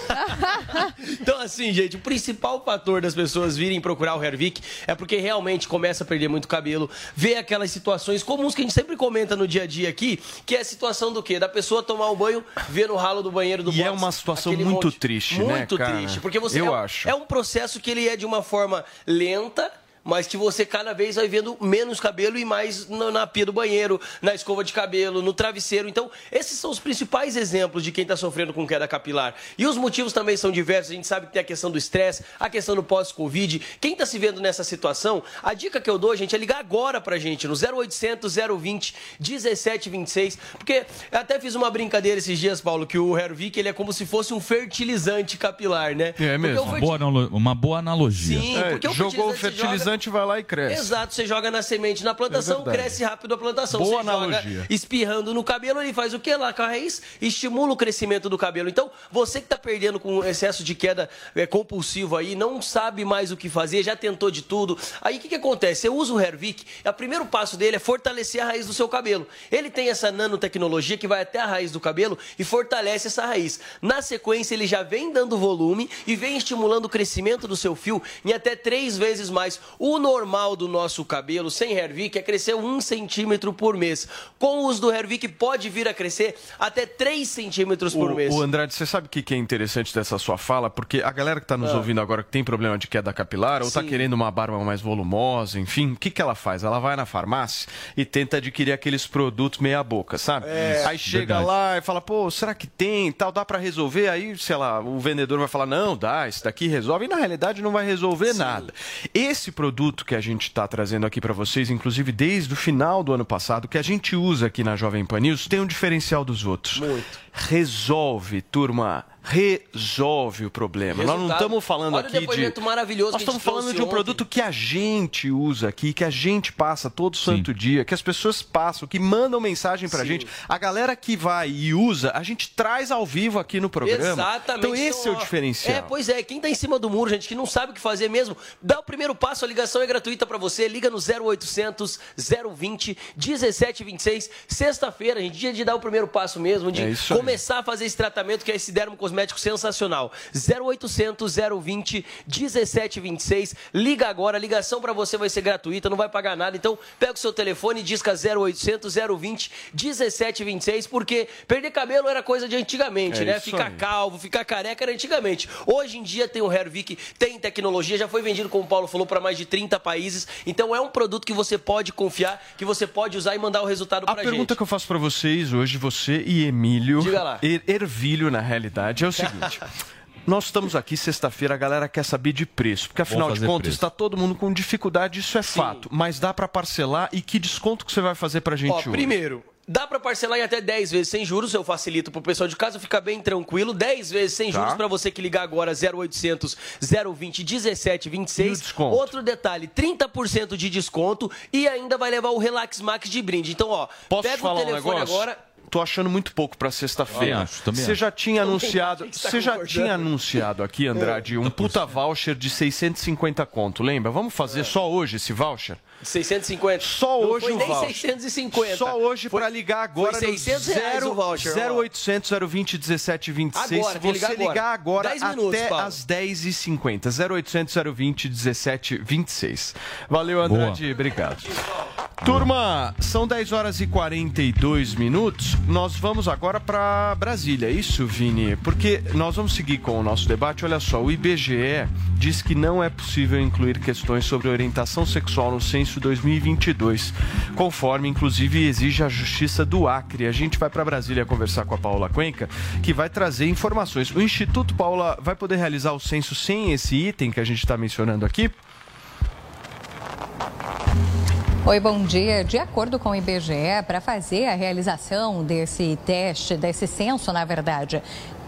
Então, assim, gente, o principal fator das pessoas virem procurar o Hervik é porque realmente começa a perder muito cabelo, vê aquelas situações comuns que a gente sempre comenta no dia a dia aqui, que é a situação do quê? Da pessoa tomar um banho, ver no ralo do banheiro do E é box uma situação muito monte- triste, né, Muito triste, porque você Eu é, acho. é um processo que ele é de uma forma lenta, mas que você cada vez vai vendo menos cabelo e mais no- na pia do banheiro, na escova de cabelo, no travesseiro. Então, esses são os principais exemplos de quem está sofrendo com queda capilar. E os motivos também são diversos. A gente sabe que tem a questão do estresse, a questão do pós-Covid. Quem está se vendo nessa situação, a dica que eu dou, gente, é ligar agora pra gente no 0800 020 1726. Porque eu até fiz uma brincadeira esses dias, Paulo, que o Hervik ele é como se fosse um fertilizante capilar, né? É mesmo. o Uma ferti- boa, analo- uma boa analogia. Sim, É, porque o jogou o fertilizante vai lá e cresce. Exato, você joga na semente na plantação, É cresce rápido a plantação. Boa você analogia. joga espirrando no cabelo, ele faz o que lá com a raiz? Estimula o crescimento do cabelo. Então, você que está perdendo com excesso de queda é, compulsivo aí, não sabe mais o que fazer, já tentou de tudo. Aí o que, que acontece? Você usa o Hervik, o primeiro passo dele é fortalecer a raiz do seu cabelo. Ele tem essa nanotecnologia que vai até a raiz do cabelo e fortalece essa raiz. Na sequência, ele já vem dando volume e vem estimulando o crescimento do seu fio em até três vezes mais. O normal do nosso cabelo sem Hervik é crescer um centímetro por mês. Com o uso do Hervik, pode vir a crescer até 3 centímetros por O, mês. o Andrade, você sabe o que que é interessante dessa sua fala? Porque a galera que está nos Ah. ouvindo agora que tem problema de queda capilar ou está Sim. querendo uma barba mais volumosa, enfim, o que, que ela faz? Ela vai na farmácia e tenta adquirir aqueles produtos meia boca, sabe? É. Aí chega Verdade. lá e fala, pô, será que tem e tal? Dá para resolver? Aí, sei lá, o vendedor vai falar, não, dá, esse daqui resolve. E na realidade não vai resolver nada. Esse produto que a gente está trazendo aqui para vocês, inclusive desde o final do ano passado, que a gente usa aqui na Jovem Pan News, tem um diferencial dos outros. Muito. Resolve, turma. Resolve o problema. Nós não Resultado. estamos falando Olha o aqui de. depoimento maravilhoso Nós a estamos falando de um ontem. produto que a gente usa aqui, que a gente passa todo santo dia, que as pessoas passam, que mandam mensagem pra Sim. gente. A galera que vai e usa, a gente traz ao vivo aqui no programa. Exatamente. Então esse é o ó, diferencial. É, pois é. Quem tá em cima do muro, gente, que não sabe o que fazer mesmo, dá o primeiro passo, a ligação é gratuita pra você. Liga no 0800 020 1726. Sexta-feira, gente, dia de dar o primeiro passo mesmo, de É isso aí. começar a fazer esse tratamento que é esse dermo cosmético sensacional. 0800 020 1726. Liga agora, a ligação pra você vai ser gratuita, não vai pagar nada. Então, pega o seu telefone e disca 0800 020 1726, porque perder cabelo era coisa de antigamente, É né? Ficar aí. calvo, ficar careca era antigamente. Hoje em dia tem o Hervik, tem tecnologia, já foi vendido, como o Paulo falou, para mais de 30 países. Então é um produto que você pode confiar, que você pode usar e mandar o resultado A pra pergunta gente. que eu faço pra vocês hoje, você e Emílio, Diga lá. Er- Ervilho na realidade, é o seguinte. Nós estamos aqui sexta-feira, a galera quer saber de preço, porque afinal de contas preço. está todo mundo com dificuldade, isso é fato. Mas dá pra parcelar e que desconto que você vai fazer pra gente Ó, hoje? primeiro, dá pra parcelar em até 10 vezes sem juros, eu facilito pro pessoal de casa ficar bem tranquilo. 10 vezes sem Tá. juros pra você que ligar agora 0800 020 1726. E o desconto? Outro detalhe, 30% de desconto e ainda vai levar o Relax Max de brinde. Então, ó, Posso pega te falar o um telefone negócio? agora. Tô achando muito pouco pra sexta-feira. Você acho. já tinha Também anunciado, você tá já tinha anunciado aqui, Andrade, um puta voucher de 650 conto, lembra? Vamos fazer só hoje esse voucher? 650. Só Não hoje foi o nem voucher. 650. Só hoje pra ligar agora foi 600 reais o voucher, ó. 0800 020 1726. Agora, Se você ligar agora. ligar agora 10 minutos, até Paulo. às 10h50. 0800 020 1726. Valeu, Andrade. Obrigado. Turma, são 10 horas e 42 minutos. Nós vamos agora para Brasília, é isso, Vini? Porque nós vamos seguir com o nosso debate. Olha só, o IBGE diz que não é possível incluir questões sobre orientação sexual no censo 2022, conforme inclusive exige a Justiça do Acre. A gente vai para Brasília conversar com a Paula Cuenca, que vai trazer informações. O Instituto Paula vai poder realizar o censo sem esse item que a gente está mencionando aqui? Oi, bom dia. De acordo com o IBGE, para fazer a realização desse teste, desse censo, na verdade,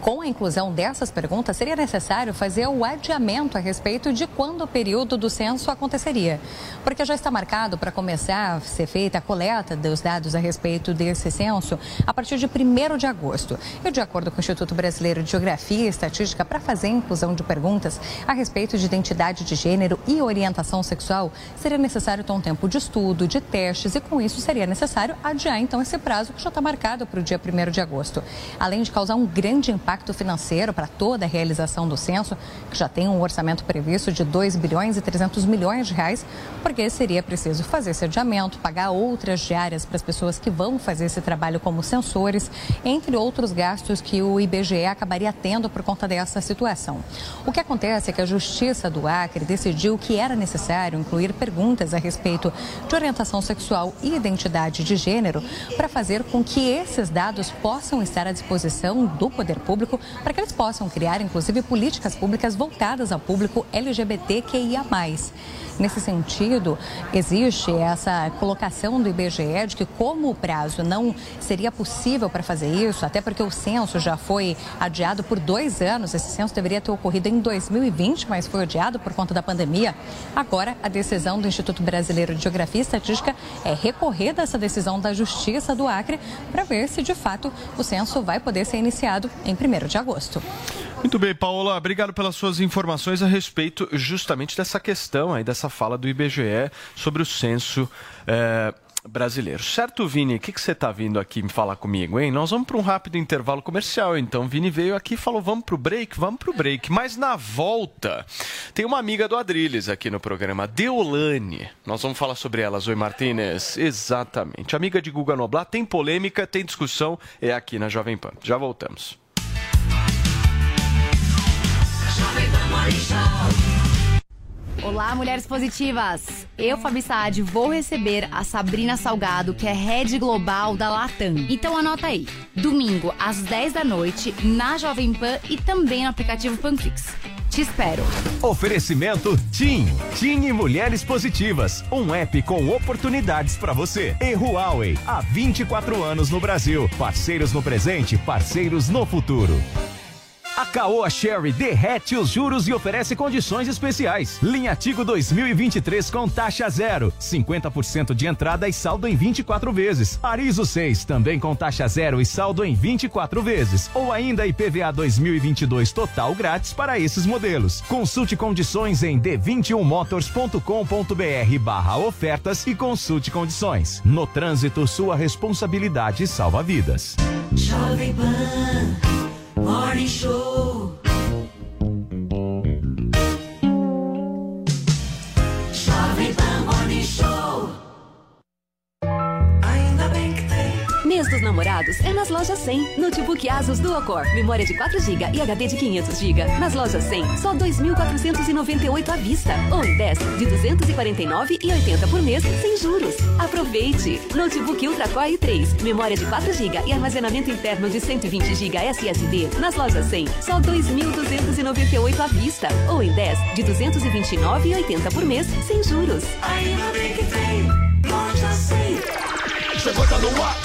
com a inclusão dessas perguntas, seria necessário fazer o adiamento a respeito de quando o período do censo aconteceria. Porque já está marcado para começar a ser feita a coleta dos dados a respeito desse censo a partir de 1 de agosto. E de acordo com o Instituto Brasileiro de Geografia e Estatística, para fazer a inclusão de perguntas a respeito de identidade de gênero e orientação sexual, seria necessário ter um tempo de estudo, de testes, e com isso seria necessário adiar então esse prazo que já está marcado para o dia 1 de agosto. Além de causar um grande impacto impacto financeiro para toda a realização do censo, que já tem um orçamento previsto de 2 bilhões e 300 milhões de reais, porque seria preciso fazer esse adiamento, pagar outras diárias para as pessoas que vão fazer esse trabalho como censores, entre outros gastos que o IBGE acabaria tendo por conta dessa situação. O que acontece é que a Justiça do Acre decidiu que era necessário incluir perguntas a respeito de orientação sexual e identidade de gênero para fazer com que esses dados possam estar à disposição do poder público público para que eles possam criar, inclusive, políticas públicas voltadas ao público LGBTQIA. Nesse sentido, existe essa colocação do IBGE de que, como o prazo não seria possível para fazer isso, até porque o censo já foi adiado por dois anos, esse censo deveria ter ocorrido em 2020, mas foi adiado por conta da pandemia. Agora, a decisão do Instituto Brasileiro de Geografia e Estatística é recorrer dessa decisão da Justiça do Acre para ver se, de fato, o censo vai poder ser iniciado em 1 de agosto. Muito bem, Paola, obrigado pelas suas informações a respeito justamente dessa questão aí, dessa fala do IBGE sobre o censo é, brasileiro. Certo, Vini, o que, que você está vindo aqui me falar comigo, hein? Nós vamos para um rápido intervalo comercial, então. Vini veio aqui e falou, vamos para o break? Vamos para o break. Mas na volta, tem uma amiga do Adrilles aqui no programa, Deolane. Nós vamos falar sobre ela, Zoe Martinez. Exatamente. Amiga de Guga Noblar, tem polêmica, tem discussão, é aqui na Jovem Pan. Já voltamos. Olá, mulheres positivas! Eu, Fabi Saad, vou receber a Sabrina Salgado, que é head global da Latam. Então anota aí, domingo às 10 da noite, na Jovem Pan e também no aplicativo Panflix. Te espero. Oferecimento TIM. TIM e Mulheres Positivas. Um app com oportunidades para você. E Huawei. Há 24 anos no Brasil. Parceiros no presente, parceiros no futuro. A Caoa Sherry derrete os juros e oferece condições especiais. Linha Tigo 2023 com taxa zero, 50% de entrada e saldo em 24 vezes. Arizo 6 também com taxa zero e saldo em 24 vezes. Ou ainda IPVA 2022 total grátis para esses modelos. Consulte condições em d21motors.com.br barra ofertas e consulte condições. No trânsito, sua responsabilidade salva vidas. Jovem Pan Morning Show. Dos namorados é nas lojas 100. Notebook Asus Dual Core, memória de 4GB e HD de 500GB. Nas lojas 100, só 2.498 à vista. Ou em 10, de 249,80 por mês, sem juros. Aproveite! Notebook Ultra Core i3, memória de 4GB e armazenamento interno de 120GB SSD. Nas lojas 100, só 2.298 à vista. Ou em 10, de 229,80 por mês, sem juros. Ainda bem que tem. Loja 100. Chegou, tá no ar,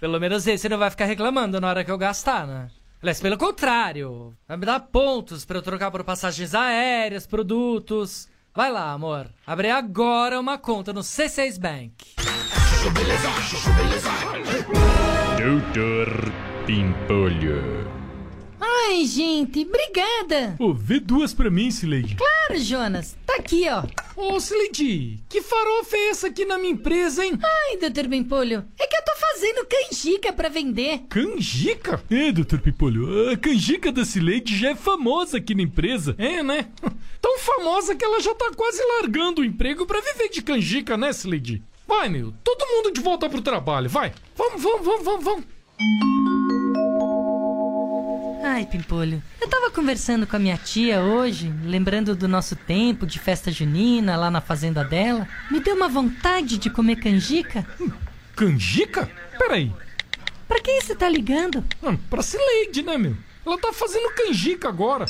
Pelo menos esse não vai ficar reclamando na hora que eu gastar, né? Aliás, pelo contrário, vai me dar pontos pra eu trocar por passagens aéreas, produtos. Vai lá, amor. Abre agora uma conta no C6 Bank. Doutor Pimpolho. Ai, gente, obrigada. Ô, vê duas pra mim, Sileide. Claro, Jonas. Tá aqui, ó. Ô, Sileide, que farofa é essa aqui na minha empresa, hein? Ai, doutor Pimpolho, é que eu tô fazendo canjica pra vender. Canjica? É, doutor Pimpolho, a canjica da Sileide já é famosa aqui na empresa. É, né? Tão famosa que ela já tá quase largando o emprego pra viver de canjica, né, Sileide? Vai, meu, todo mundo de volta pro trabalho, vai. Vamos, vamos, vamos, vamos, vamos. Ai, Pimpolho, eu tava conversando com a minha tia hoje, lembrando do nosso tempo de festa junina lá na fazenda dela. Me deu uma vontade de comer canjica. Canjica? Peraí. Pra quem você tá ligando? Ah, pra Sileide, né, meu? Ela tá fazendo canjica agora.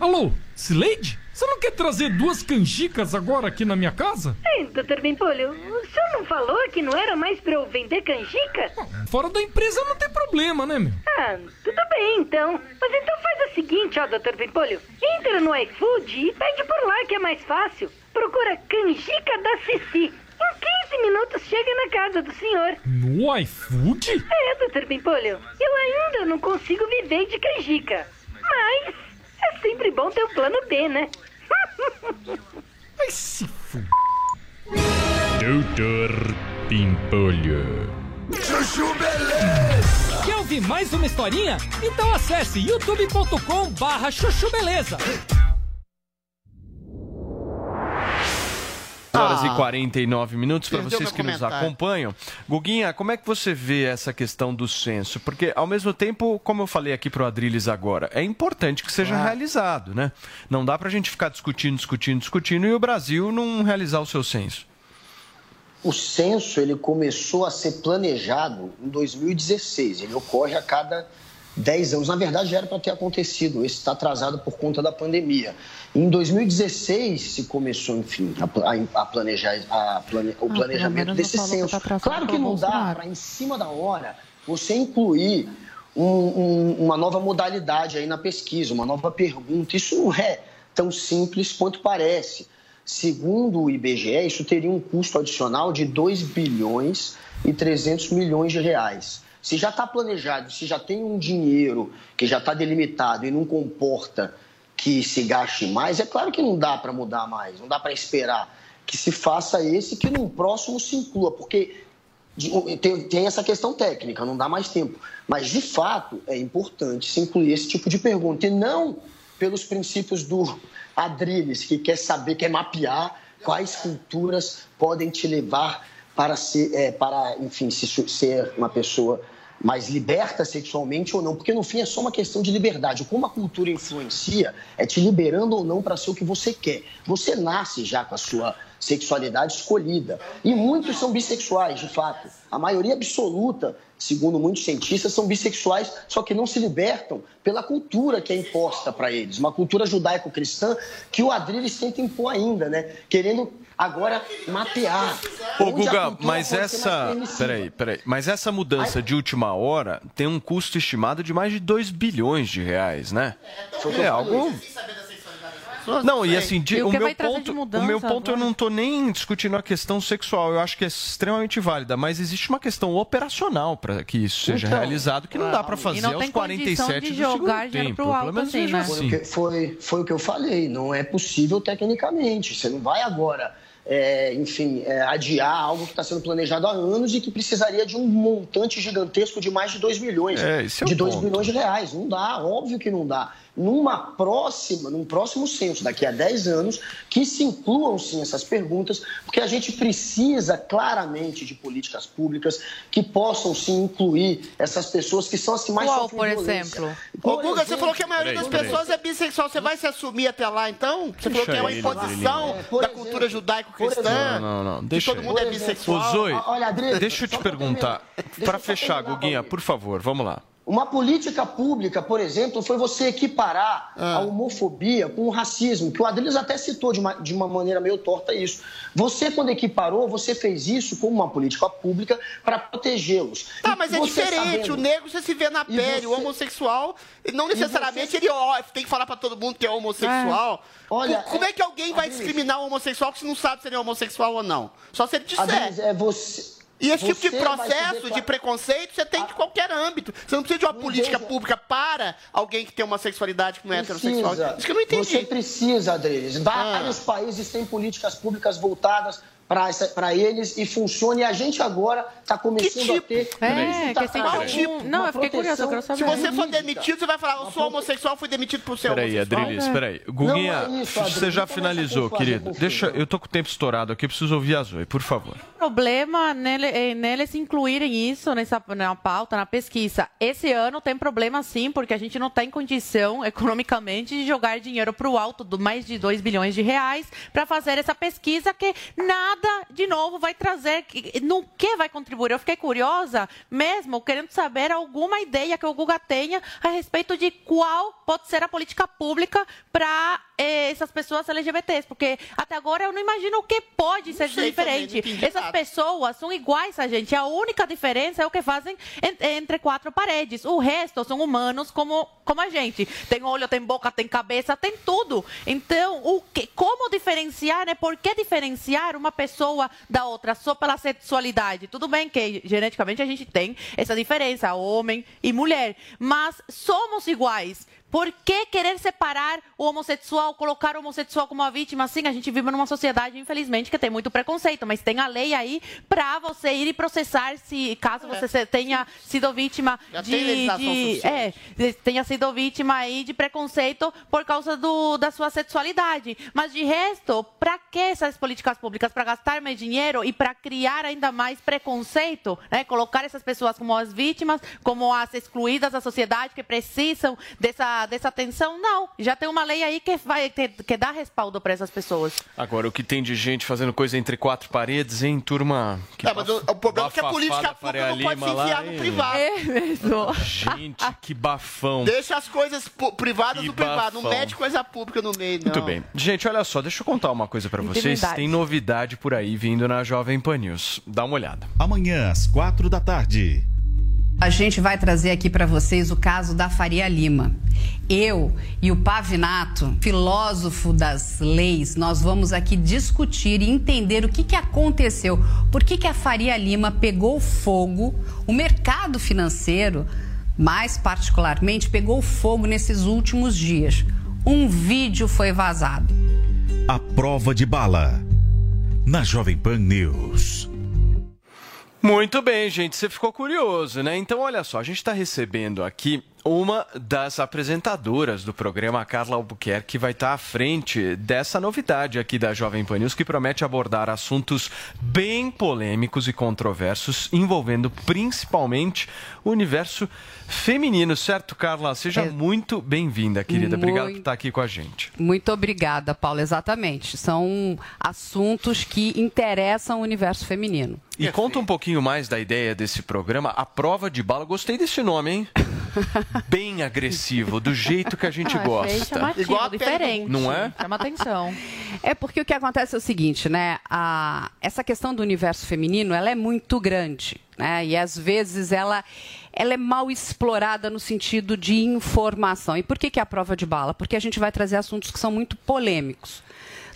Alô, Sileide? Você não quer trazer duas canjicas agora aqui na minha casa? Ei, doutor Pimpolho, o senhor não falou que não era mais pra eu vender canjica? Fora da empresa não tem problema, né, meu? Ah, tudo bem então. Mas então faz o seguinte, ó, doutor Pimpolho. Entra no iFood e pede por lá que é mais fácil. Procura canjica da Cici. Em 15 minutos chega na casa do senhor. No iFood? É, doutor Pimpolho. Eu ainda não consigo viver de canjica. Mas é sempre bom ter um plano B, né? Ai, se f... Doutor Pimpolho. Chuchu beleza. Quer ouvir mais uma historinha? Então acesse youtube.com barra chuchu beleza. Horas Ah. e 49 minutos para vocês que nos comentário. acompanham. Guguinha, como é que você vê essa questão do censo? Porque, ao mesmo tempo, como eu falei aqui para o Adriles agora, é importante que seja realizado, né? Não dá para a gente ficar discutindo, discutindo, discutindo e o Brasil não realizar o seu censo. O censo ele começou a ser planejado em 2016. Ele ocorre a cada 10 anos. Na verdade, já era para ter acontecido. Esse está atrasado por conta da pandemia. Em 2016 se começou, enfim, a, a- planejar a plane- o Ah, planejamento desse censo. tá claro que não dá para, em cima da hora, você incluir um- um- uma nova modalidade aí na pesquisa, uma nova pergunta. Isso não é tão simples quanto parece. Segundo o IBGE, isso teria um custo adicional de 2 bilhões e 300 milhões de reais. Se já está planejado, se já tem um dinheiro que já está delimitado e não comporta que se gaste mais, é claro que não dá para mudar mais, não dá para esperar que se faça esse que no próximo se inclua, porque tem, tem essa questão técnica, não dá mais tempo. Mas, de fato, é importante se incluir esse tipo de pergunta. E não pelos princípios do Adriles, que quer saber, quer mapear quais culturas podem te levar para ser, é, para, enfim, se, ser uma pessoa mais liberta sexualmente ou não, porque no fim é só uma questão de liberdade. Como a cultura influencia é te liberando ou não para ser o que você quer. Você nasce já com a sua sexualidade escolhida. E muitos são bissexuais, de fato. A maioria absoluta, segundo muitos cientistas, são bissexuais, só que não se libertam pela cultura que é imposta para eles. Uma cultura judaico-cristã que o Adriles tenta impor ainda, né? Querendo agora mapear. Ô, Guga, mas essa. Peraí, peraí. Mas essa mudança de última hora tem um custo estimado de mais de 2 bilhões de reais, né? Foi o É falei. algo. Não, e assim, de- E o o, meu ponto, o mudança meu ponto eu agora? não tô nem discutindo a questão sexual, eu acho que é extremamente válida, mas existe uma questão operacional para que isso seja Então, realizado que não dá para fazer não aos tem condição 47 de do segundo jogar tempo. alto Pelo menos assim, vejo né? Foi, assim. o que, foi, foi o que eu falei, não é possível tecnicamente. Você não vai agora, é, enfim, é, adiar algo que está sendo planejado há anos e que precisaria de um montante gigantesco de mais de 2 bilhões. É, é de 2 ponto. bilhões de reais. Não dá, óbvio que não dá. Numa próxima, num próximo censo, daqui a 10 anos, que se incluam sim essas perguntas, porque a gente precisa claramente de políticas públicas que possam sim incluir essas pessoas que são as que mais Qual, sofrem por violência. exemplo? Ô, Guga, você falou que a maioria das pessoas é bissexual. Você vai se assumir até lá, então? Você falou que é uma imposição Adrilinho. da cultura judaico-cristã. Não, não, não. Que Deixa todo mundo é bissexual. Ô, Zoe, Olha, Adri, deixa eu te perguntar. Para fechar, Guguinha, por favor, vamos lá. Uma política pública, por exemplo, foi você equiparar a homofobia com o racismo, que o Adriles até citou de uma, de uma maneira meio torta isso. Você, quando equiparou, você fez isso como uma política pública para protegê-los. Tá, E mas é diferente. sabendo- O negro você se vê na pele. você- O homossexual, não necessariamente você- ele ó, tem que falar pra todo mundo que é homossexual. É. Olha, Co- como é, que alguém vai discriminar um homossexual que você não sabe se ele é homossexual ou não? Só se ele disser. Adriles, é você. E esse tipo de você vai se processo de preconceito você tem de qualquer âmbito. Você não precisa de uma política pública para alguém que tem uma sexualidade que não é heterossexual. Precisa. Isso que eu não entendi. Você precisa, Adriles. Vários países têm políticas públicas voltadas para eles e funciona. E a gente agora está começando a ter. É, Tá que tipo- uma Não, eu fiquei curiosa, eu quero proteção saber. Se você for demitido, você vai falar, eu sou homossexual, fui demitido por ser Peraí, homossexual. Adriles, peraí. Guguinha, é isso, você Adriles. já começa finalizou, querido. Deixa, eu tô com o tempo estourado aqui, eu preciso ouvir a Zoe, por favor. problema nele, eh, neles incluírem isso nessa na pauta, na pesquisa. Esse ano tem problema sim, porque a gente não tem condição economicamente de jogar dinheiro para o alto do mais de 2 bilhões de reais para fazer essa pesquisa que nada de novo vai trazer, no que vai contribuir. Eu fiquei curiosa mesmo, querendo saber alguma ideia que o Guga tenha a respeito de qual pode ser a política pública para essas pessoas LGBTs, porque até agora eu não imagino o que pode ser sei também, diferente. não Essas nada. pessoas são iguais a gente. A única diferença é o que fazem en- entre quatro paredes. O resto são humanos como, como a gente. Tem olho, tem boca, tem cabeça, tem tudo. Então, o que, como diferenciar, né? Por que diferenciar uma pessoa da outra só pela sexualidade? Tudo bem que geneticamente a gente tem essa diferença, homem e mulher, mas somos iguais. Por que querer separar o homossexual, colocar o homossexual como uma vítima? Sim, a gente vive numa sociedade, infelizmente, que tem muito preconceito, mas tem a lei aí para você ir e processar se caso você se- tenha sido vítima Já de, de- é, tenha sido vítima aí de preconceito por causa do, da sua sexualidade. Mas de resto, para que essas políticas públicas? Para gastar mais dinheiro e para criar ainda mais preconceito, né? Colocar essas pessoas como as vítimas, como as excluídas da sociedade que precisam dessa, dessa atenção? Não. Já tem uma lei aí que vai ter, que dá respaldo para essas pessoas. Agora, o que tem de gente fazendo coisa entre quatro paredes, hein, turma? Que É, mas o, o problema é que a política pública não pode se enfiar no privado. É mesmo. Gente, que bafão. Deixa as coisas privadas Que no privado. Não bafão. mete coisa pública no meio, não. Muito bem. Gente, olha só, deixa eu contar uma coisa pra vocês. Tem novidade por aí vindo na Jovem Pan News. Dá uma olhada. Amanhã, às quatro da tarde. A gente vai trazer aqui para vocês o caso da Faria Lima. Eu e o Pavinato, filósofo das leis, nós vamos aqui discutir e entender o que, que aconteceu. Por que, que a Faria Lima pegou fogo, o mercado financeiro, mais particularmente, pegou fogo nesses últimos dias. Um vídeo foi vazado. A prova de bala. Na Jovem Pan News. Muito bem, gente. Você ficou curioso, né? Então, olha só, a gente está recebendo aqui uma das apresentadoras do programa, a Carla Albuquerque, que vai estar à frente dessa novidade aqui da Jovem Pan News, que promete abordar assuntos bem polêmicos e controversos, envolvendo principalmente o universo feminino, certo, Carla? Seja muito bem-vinda, querida. Obrigado por Muito. estar aqui com a gente. Muito obrigada, Paulo. Exatamente. São assuntos que interessam o universo feminino. E conta um pouquinho mais da ideia desse programa, a prova de bala. Gostei desse nome, hein? Bem agressivo, do jeito que a gente Ah, gosta. chamativo, diferente. Não é? Chama atenção. É porque o que acontece é o seguinte, né? A, essa questão do universo feminino, ela é muito grande, né? E às vezes ela, ela é mal explorada no sentido de informação. E por que, que é a prova de bala? Porque a gente vai trazer assuntos que são muito polêmicos.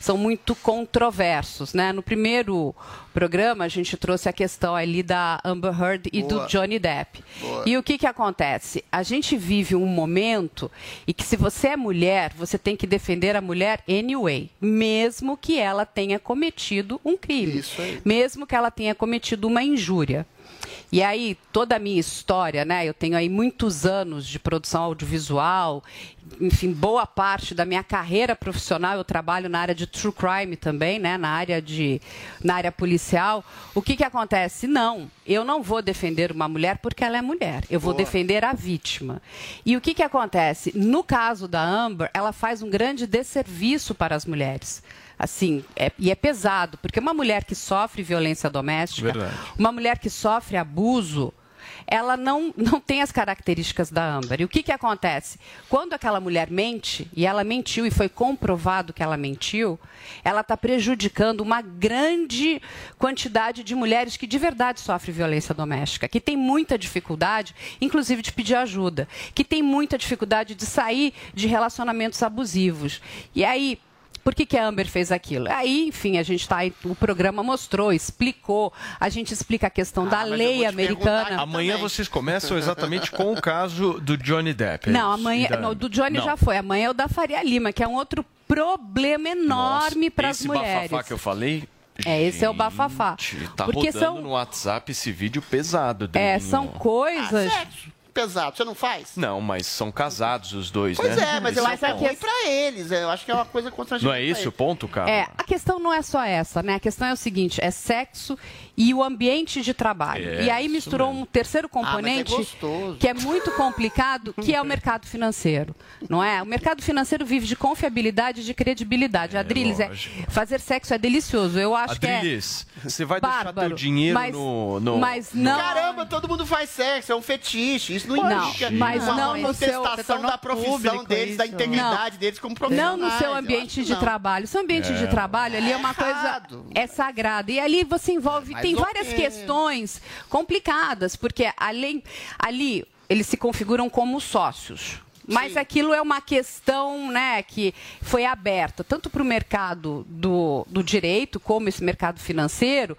São muito controversos, né? No primeiro programa a gente trouxe a questão ali da Amber Heard e Boa. do Johnny Depp. Boa. E o que que acontece? A gente vive um momento e que se você é mulher, você tem que defender a mulher anyway, mesmo que ela tenha cometido um crime, mesmo que ela tenha cometido uma injúria. E aí, toda a minha história, né? Eu tenho aí muitos anos de produção audiovisual, enfim, boa parte da minha carreira profissional eu trabalho na área de true crime também, né? Na área de na área policial. O que que acontece? Não, eu não vou defender uma mulher porque ela é mulher. Eu vou Boa. defender a vítima. E o que que acontece? No caso da Amber, ela faz um grande desserviço para as mulheres. Assim, é- e é pesado, porque uma mulher que sofre violência doméstica, Verdade. uma mulher que sofre abuso, ela não, não tem as características da Amber. E o que, que acontece? Quando aquela mulher mente, e ela mentiu e foi comprovado que ela mentiu, ela está prejudicando uma grande quantidade de mulheres que de verdade sofrem violência doméstica, que tem muita dificuldade, inclusive de pedir ajuda, que tem muita dificuldade de sair de relacionamentos abusivos. E aí, por que, que a Amber fez aquilo? Aí, enfim, a gente está aí, o programa mostrou, explicou, a gente explica a questão da lei americana. Amanhã vocês começam exatamente com o caso do Johnny Depp. é Não, isso? amanhã, da- não, do Johnny Não. já foi. Amanhã é o da Faria Lima, que é um outro problema enorme para as Esse mulheres. bafafá que eu falei. É, esse é o bafafá. Tá Porque rodando são- no WhatsApp esse vídeo pesado. É, são coisas. Pesado, você não faz? Não, mas são casados os dois, Pois né? é, mas eu Esse acho é que é pra eles. Eu acho que é uma coisa constrangedora. Não é esse o ponto, cara? É, a questão não é só essa, né? A questão é o seguinte: é sexo e o ambiente de trabalho. É, e aí misturou um terceiro Ah, é componente gostoso. que é muito complicado, que é o mercado financeiro, não é? O mercado financeiro vive de confiabilidade e de credibilidade. Adriles, é, fazer sexo é delicioso. Eu acho Adriles, você vai deixar Bárbaro, teu dinheiro mas- no, no- mas não- Caramba, todo mundo faz sexo, é um fetiche. Isso não Não, mas uma não seu- contestação da profissão público deles, da isso. integridade deles como profissionais. Não no seu Eu ambiente que de não. trabalho. Seu ambiente de É. trabalho ali é uma coisa é sagrado. E ali você envolve Mas tem várias questões complicadas, porque além ali eles se configuram como sócios. Mas aquilo é uma questão né, que foi aberta tanto para o mercado do, do direito como esse mercado financeiro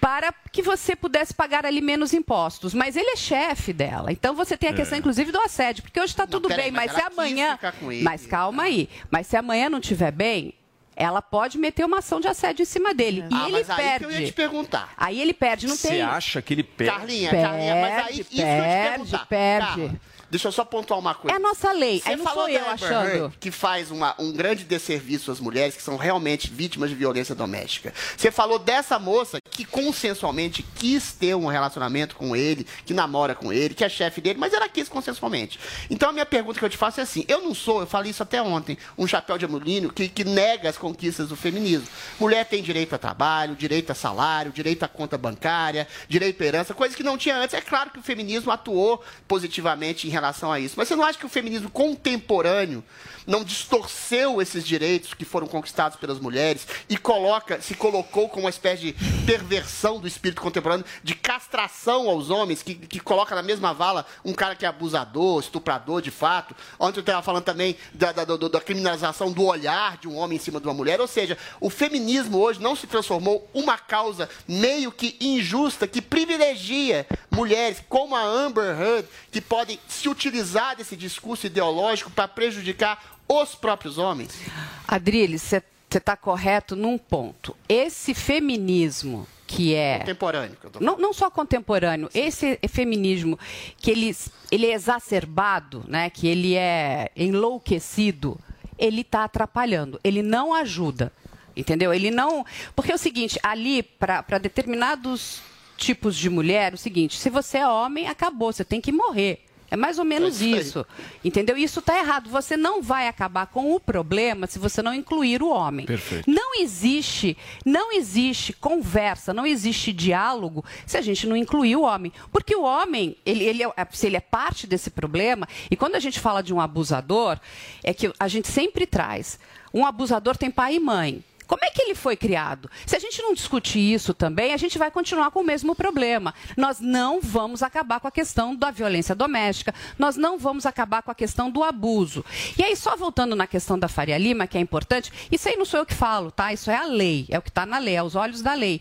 para que você pudesse pagar ali menos impostos. Mas ele é chefe dela. Então você tem a É. questão, inclusive, do assédio. Porque hoje está tudo bem, mas mas, se amanhã. ficar com ele. Mas calma aí. Mas se amanhã não estiver bem, ela pode meter uma ação de assédio em cima dele. E Ah, ele mas aí que perde. eu ia te perguntar. Aí ele perde, não Você tem. acha que ele perde? Carlinha, Carlinha, mas aí Perde, isso que eu ia te perde, perguntar. perde. Carla, deixa eu só pontuar uma coisa. É a nossa lei. Você Aí não falou sou eu achando. Heard, que faz uma- um grande desserviço às mulheres que são realmente vítimas de violência doméstica. Você falou dessa moça que consensualmente quis ter um relacionamento com ele, que namora com ele, que é chefe dele, mas ela quis consensualmente. Então a minha pergunta que eu te faço é assim: eu não sou, eu falei isso até ontem, um chapéu de alumínio que, que nega as conquistas do feminismo. Mulher tem direito a trabalho, direito a salário, direito a conta bancária, direito à herança, coisas que não tinha antes. É claro que o feminismo atuou positivamente em relação a isso, mas você não acha que o feminismo contemporâneo não distorceu esses direitos que foram conquistados pelas mulheres e coloca, se colocou como uma espécie de perversão do espírito contemporâneo, de castração aos homens, que, que coloca na mesma vala um cara que é abusador, estuprador de fato. Ontem eu estava falando também da, da, do- da criminalização do olhar de um homem em cima de uma mulher. Ou seja, o feminismo hoje não se transformou uma causa meio que injusta que privilegia mulheres como a Amber Heard, que podem se utilizar desse discurso ideológico para prejudicar os próprios homens? Adriles, você está correto num ponto. Esse feminismo que é Contemporâneo. que eu tô não, não só contemporâneo, esse feminismo que ele, ele é exacerbado, né, que ele é enlouquecido, ele está atrapalhando, ele não ajuda, entendeu? Ele não... Porque é o seguinte, ali, para determinados tipos de mulher, é o seguinte, se você é homem, acabou, você tem que morrer. É mais ou menos É isso isso. Entendeu? Isso está errado. Você não vai acabar com o problema se você não incluir o homem. Perfeito. Não existe, não existe conversa, não existe diálogo se a gente não incluir o homem. Porque o homem, ele, ele é, se ele é parte desse problema, e quando a gente fala de um abusador, é que a gente sempre traz. Um abusador tem pai e mãe. Como é que ele foi criado? Se a gente não discutir isso também, a gente vai continuar com o mesmo problema. Nós não vamos acabar com a questão da violência doméstica, nós não vamos acabar com a questão do abuso. E aí, só voltando na questão da Faria Lima, que é importante, isso aí não sou eu que falo, tá? Isso é a lei, é o que está na lei, é os olhos da lei.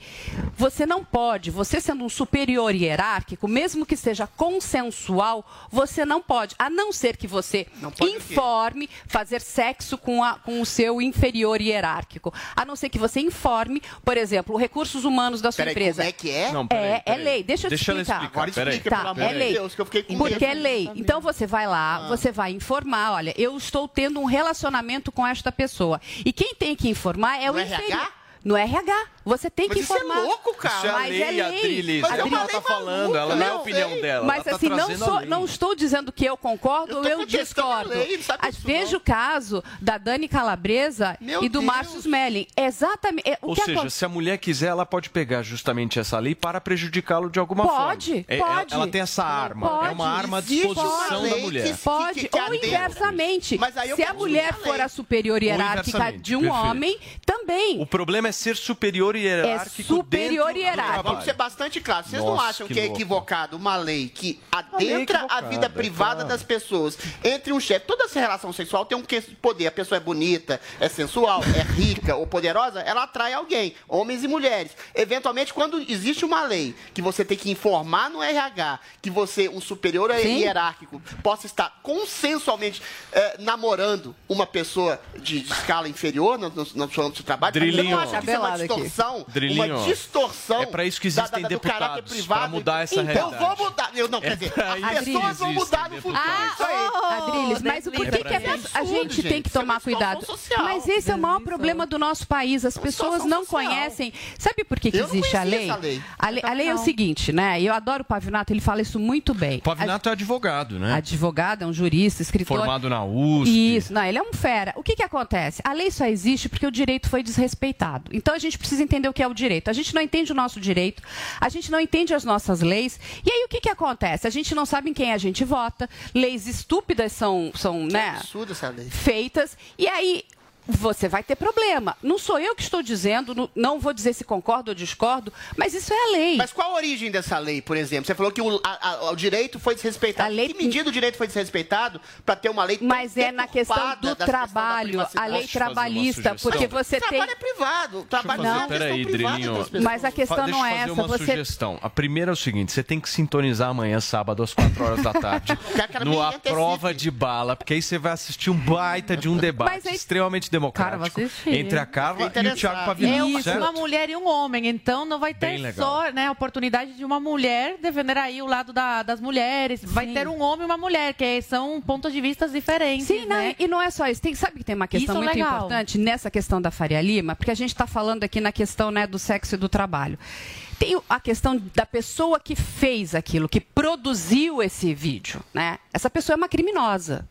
Você não pode, você sendo um superior hierárquico, mesmo que seja consensual, você não pode, a não ser que você informe fazer sexo com, a- com o seu inferior hierárquico. A não ser que você informe, por exemplo, os recursos humanos da sua Peraí, empresa. como é que é? Não, peraí, é, é peraí. lei. Deixa eu te Deixa explicar. explicar, peraí. explica, Tá, pelo amor é de lei. Deus, que eu fiquei com Porque medo. é lei. Então você vai lá, você vai informar, olha, eu estou tendo um relacionamento com esta pessoa. E quem tem que informar é o No inferior. RH? No RH. Você tem que Mas isso é informar. louco, cara. Isso é a Mas lei, é lei. Adriles. Mas É o que é ela uma tá falando. Ela não é a Não, opinião dela. Mas ela tá assim, não, trazendo a sou- lei. não estou dizendo que eu concordo ou eu a discordo. lei, não Veja o caso da Dani Calabresa Meu e do Deus. Márcio Smelling. Exatamente. é, O Ou que seja, acontece? se a mulher quiser, ela pode pegar justamente essa lei para prejudicá-lo de alguma Pode, forma. É, ela- pode. Ela, tem essa arma. Pode. É uma arma à disposição da que- mulher. Pode, que- que ou inversamente. Mas eu Se a mulher for a superior hierárquica de um homem, também. O problema é ser superior e hierárquico superior dentro do hierárquico. Vamos ser bastante claros. Vocês não Nossa, acham que que, é equivocado uma lei que é adentra a equivocada, vida é privada claro. das pessoas? Entre um chefe, toda essa relação sexual tem um poder. A pessoa é bonita, é sensual, é rica ou poderosa, ela atrai alguém, homens e mulheres. Eventualmente, quando existe uma lei que você tem que informar no RH que você, um superior Sim. hierárquico, possa estar consensualmente eh, namorando uma pessoa de, de escala inferior no, no, no seu âmbito de trabalho, Drilinho. você não acha que isso é uma aqui. Distorção? Drilinho. Uma distorção É pra isso que da- existem da- do caráter deputados, privado. pra mudar essa então, realidade. Eu vou mudar. Eu não, quer É dizer, pra as que pessoas vão mudar no futuro. Ah, isso aí. oh, Adriles, mas o porquê que a, Isso é a gente absurdo, tem que gente. É tomar distorção cuidado? social. Mas esse é o maior problema do nosso país. As pessoas não social. conhecem. Sabe por que, que existe a lei? lei. A lei, a lei é o seguinte, né? E eu adoro o Pavinato, ele fala isso muito bem. O Pavinato é advogado, A- né? Advogado, é um jurista, escritor. Formado na USP. Isso, não, ele é um fera. O que, que acontece? A lei só existe porque o direito foi desrespeitado. Então a gente precisa entender o que é o direito. A gente não entende o nosso direito, a gente não entende as nossas leis. E aí o que, que acontece? A gente não sabe em quem a gente vota, leis estúpidas são, são né, absurdo feitas, e aí você vai ter problema. Não sou eu que estou dizendo, não- não vou dizer se concordo ou discordo, mas isso é a lei. Mas qual a origem dessa lei, por exemplo? Você falou que o, a- a- o direito foi desrespeitado. A lei- Que medida o direito foi desrespeitado para ter uma lei tão Mas é na questão do da questão trabalho, a lei Posso trabalhista, porque você O tem. trabalho é privado. O trabalho fazer- é peraí, privada Drilinho. Mas a questão Deixa não eu é fazer essa. uma Você sugestão. A primeira é o seguinte: você tem que sintonizar amanhã, sábado, às 4 horas da tarde, no A. Prova de Bala, porque aí você vai assistir um baita de um debate Mas aí- extremamente democrático entre a Carla e o. Thiago Pavinato, É uma, certo? uma mulher e um homem, então não vai ter só né, a oportunidade de uma mulher defender aí o lado da- das mulheres. Vai Sim. ter um homem e uma mulher, que são pontos de vista diferentes. Sim, não, né? e não é só isso. Tem, sabe que tem uma questão Isso muito legal. importante nessa questão da Faria Lima? Porque a gente está falando aqui na questão né, do sexo e do trabalho. Tem a questão da pessoa que fez aquilo, que produziu esse vídeo. Né? Essa pessoa é uma criminosa.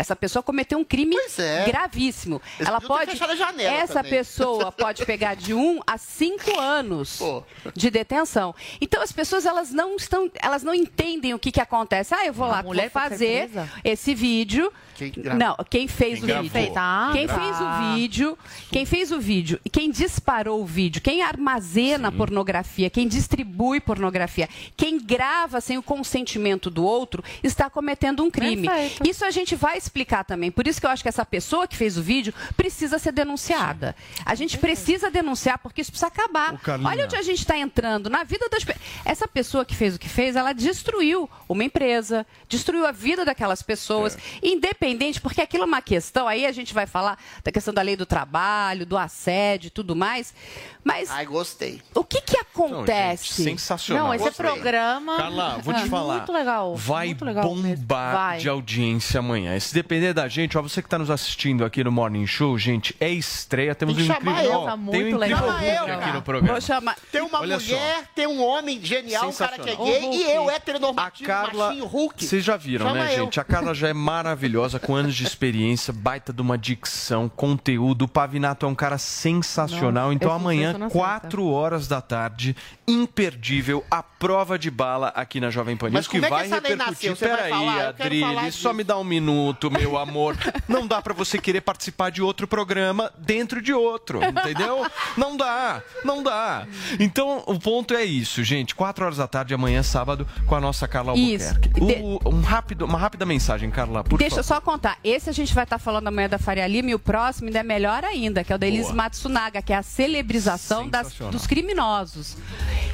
Essa pessoa cometeu um crime é. gravíssimo. Eles Ela pode. fechado a janela Essa também. pessoa pode pegar de um a cinco anos Pô. de detenção. Então as pessoas elas não estão, elas não entendem o que, que acontece. Ah, eu vou A lá, vou foi fazer esse vídeo. Quem gravou? Não, quem fez Quem o gravou. vídeo. Tá. Quem Ah. fez o vídeo, quem fez o vídeo e quem disparou o vídeo, quem armazena pornografia, quem distribui pornografia, quem grava sem o consentimento do outro, está cometendo um crime. Perfeito. Isso a gente vai explicar também. Por isso que eu acho que essa pessoa que fez o vídeo precisa ser denunciada. A gente precisa denunciar porque isso precisa acabar. Olha onde a gente está entrando na vida das pessoas. Essa pessoa que fez o que fez, ela destruiu uma empresa, destruiu a vida daquelas pessoas, independente, porque aquilo é uma questão. Aí a gente vai falar da questão da lei do trabalho, do assédio e tudo mais. Mas Ai, gostei. o que que Não, gente, acontece? sensacional. Não, esse Gostei. programa. Carla, vou te Ah, falar. Muito legal. Vai muito legal bombar Vai. de audiência amanhã. E se depender da gente, ó, você que está nos assistindo aqui no Morning Show, gente, é estreia. Temos Tem um incrível, eu. ó, Tá tem um muito incrível legal. Eu, aqui no programa. Vou chamar. Tem uma Olha mulher, tem um homem genial, um cara que é gay, O e eu, A heteronormativo, Carla, machinho, Hulk. vocês já viram, Chama né, eu. gente? A Carla já é maravilhosa, com anos de experiência, baita de uma dicção, conteúdo. O Pavinato é um cara sensacional. Nossa, então amanhã, sucesso na 4 horas da tarde, imperdível, a prova de bala aqui na Jovem Pan News, Mas que como é que vai repercutir. Peraí, Adriles, só me dá um minuto, meu amor. Não dá pra você querer participar de outro programa dentro de outro, entendeu? Não dá, não dá. Então, o ponto é isso, gente. 4 horas da tarde, amanhã, sábado, com a nossa Carla. Albuquerque. O- um rápido, uma rápida mensagem, Carla, por Deixa eu favor. só contar. Esse a gente vai estar falando amanhã da Faria Lima e o próximo ainda é melhor ainda, que é o da Elise. Matsunaga, que é a celebrização das- dos criminosos.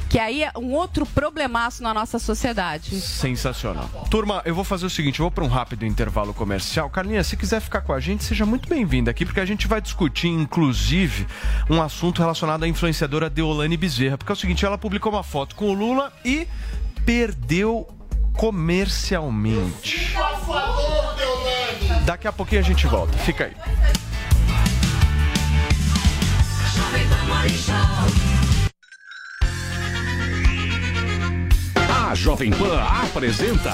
Que aí é um outro problemaço na nossa sociedade. Sensacional. Turma, eu vou fazer o seguinte, eu vou para um rápido intervalo comercial. Carlinha, se quiser ficar com a gente, seja muito bem-vinda aqui, porque a gente vai discutir, inclusive, um assunto relacionado à influenciadora Deolane Bezerra. Porque é o seguinte, ela publicou uma foto com o Lula e perdeu comercialmente. Daqui a pouquinho a gente volta. Fica aí. A Jovem Pan apresenta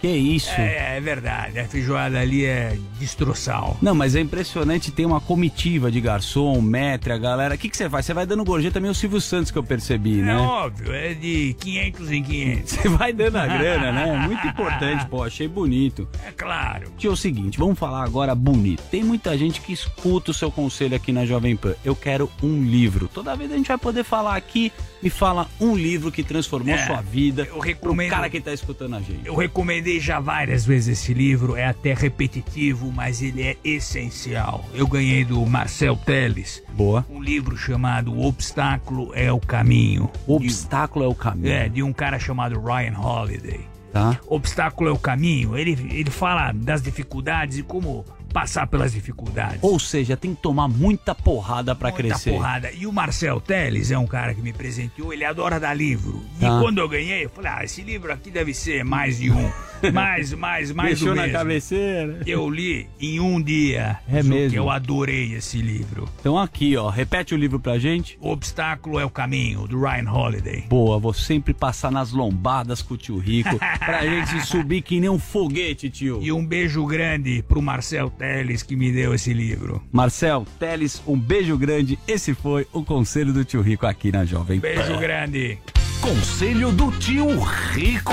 Que isso? É, é verdade, a feijoada ali é destroçal. Não, mas é impressionante, tem uma comitiva de garçom, metre, a galera. O que, que você faz? Você vai dando gorjeta também o Silvio Santos que eu percebi, né? É óbvio, é de 500 em 500. Você vai dando a grana, né? Muito importante, pô, achei bonito. É claro. Tio, é o seguinte, vamos falar agora bonito. Tem muita gente que escuta o seu conselho aqui na Jovem Pan. Eu quero um livro. Toda vez a gente vai poder falar aqui, me fala um livro que transformou É, sua vida. eu recomendo- O cara que tá escutando a gente. Eu recomendei já várias vezes esse livro, é até repetitivo, mas ele é essencial. Eu ganhei do Marcel Teles. Boa. Um livro chamado O Obstáculo é o Caminho. O Obstáculo é o Caminho. É, de um cara chamado Ryan Holiday. Tá. Obstáculo é o caminho. Ele, ele fala das dificuldades e como passar pelas dificuldades. Ou seja, tem que tomar muita porrada pra Muita crescer. porrada. E o Marcel Teles é um cara que me presenteou, ele adora dar livro. E Tá. quando eu ganhei, eu falei, ah, esse livro aqui deve ser mais de um. Mais, mais, mais Deixou na mesmo. cabeceira. Eu li em um dia. É mesmo? Eu adorei esse livro. Então aqui, ó, repete o livro pra gente. O Obstáculo é o Caminho, do Ryan Holiday. Boa, vou sempre passar nas lombadas com o tio Rico pra gente subir que nem um foguete, tio. E um beijo grande pro Marcel Teles que me deu esse livro. Marcel, Teles, um beijo grande. Esse foi o conselho do tio Rico aqui na Jovem Pan. Beijo grande. Conselho do Tio Rico.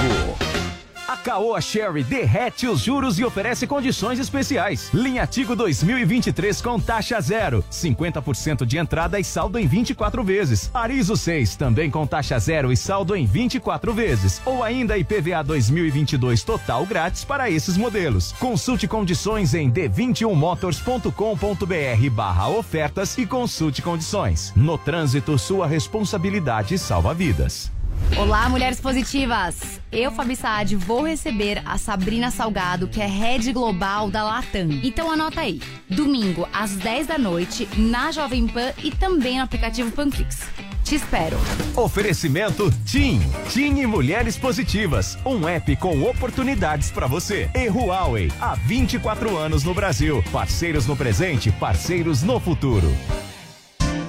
A Caoa Sherry derrete os juros e oferece condições especiais. Linha Tigo 2023 com taxa zero, 50% de entrada e saldo em 24 vezes. Arizo 6 também com taxa zero e saldo em 24 vezes. Ou ainda IPVA 2022 total grátis para esses modelos. Consulte condições em d21motors.com.br barra ofertas e consulte condições. No trânsito, sua responsabilidade salva vidas. Olá, mulheres positivas! Eu, Fabi Saad, vou receber a Sabrina Salgado, que é head global da Latam. Então anota aí. Domingo, às 10 da noite, na Jovem Pan e também no aplicativo Panflix. Te espero. Oferecimento TIM. TIM e Mulheres Positivas. Um app com oportunidades para você. E Huawei. Há 24 anos no Brasil. Parceiros no presente, parceiros no futuro.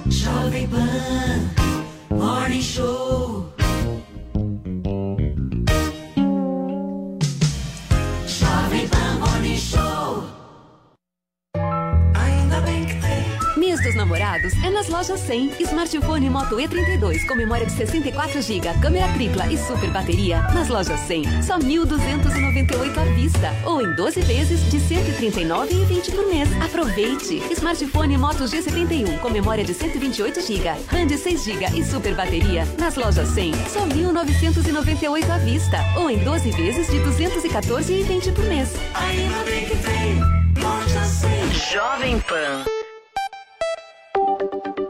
Jovem Pan Morning Show. Dos namorados é nas lojas 100. Smartphone Moto E32 com memória de 64 GB, câmera tripla e super bateria. Nas lojas 100, só 1.298 à vista. Ou em 12 vezes de 139,20 por mês. Aproveite! Smartphone Moto G71 com memória de 128 GB, RAM de 6 GB e super bateria. Nas lojas 100, só 1.998 à vista. Ou em 12 vezes de 214,20 por mês. Ainda bem que tem. Loja 100. Jovem Pan.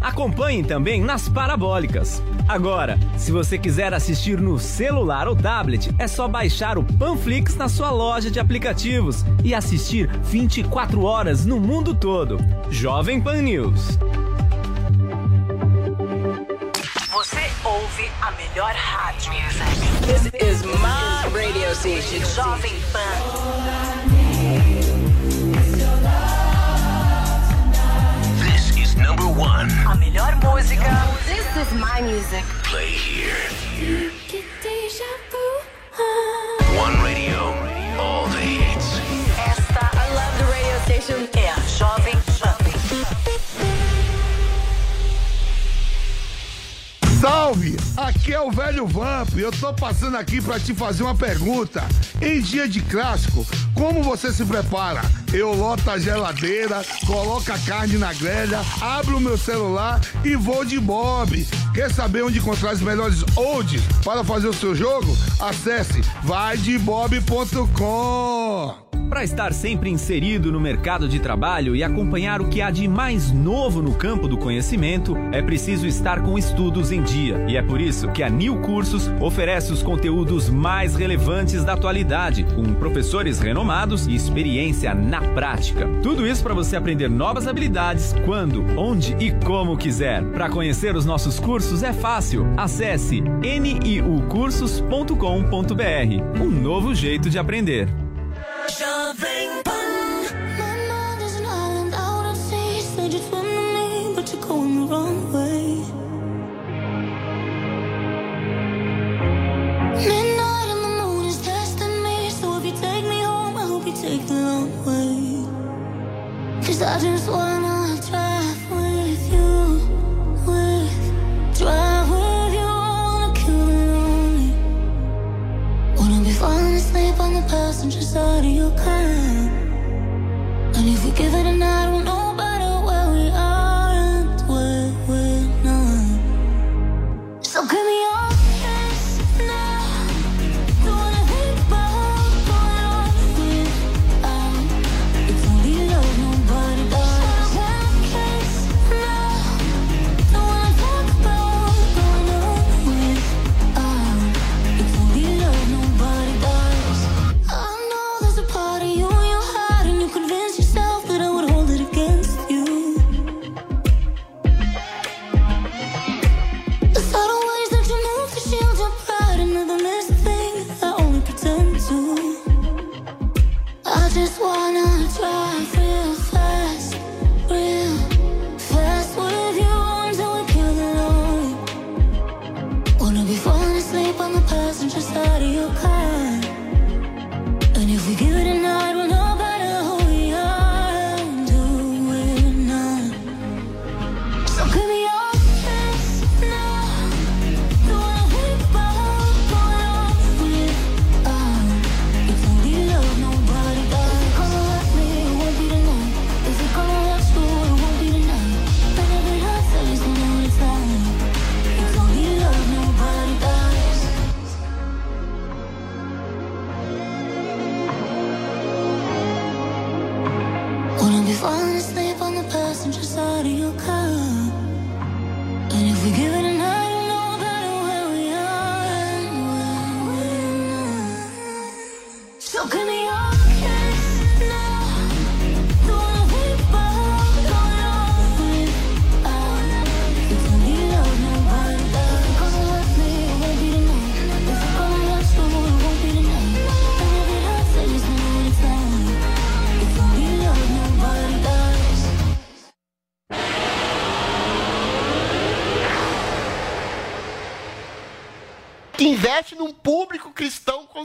Acompanhe também nas parabólicas. Agora, se você quiser assistir no celular ou tablet, é só baixar o Panflix na sua loja de aplicativos e assistir 24 horas no mundo todo. Jovem Pan News. Você ouve a melhor rádio. This is my radio station. Jovem Pan. One. A melhor música. This is my music. Play here. One radio. All the hits. Esta, I love the radio station. É a Jovem Salve! Aqui é o velho Vamp e eu tô passando aqui pra te fazer uma pergunta. Em dia de clássico, como você se prepara? eu loto a geladeira, coloco a carne na grelha, abro o meu celular e vou de Bob. Quer saber onde encontrar os melhores odds para fazer o seu jogo? Acesse vaidebob.com. Para estar sempre inserido no mercado de trabalho e acompanhar o que há de mais novo no campo do conhecimento, é preciso estar com estudos em dia. E é por isso que a New Cursos oferece os conteúdos mais relevantes da atualidade, com professores renomados e experiência na prática. Tudo isso para você aprender novas habilidades quando, onde e como quiser. Para conhecer os nossos cursos é fácil. Acesse niucursos.com.br. Um novo jeito de aprender. Jovem I just wanna drive with you. With, drive with you. Wanna kill the lonely. Wanna be falling asleep on the passenger side of your car. And if we give it a night, we'll know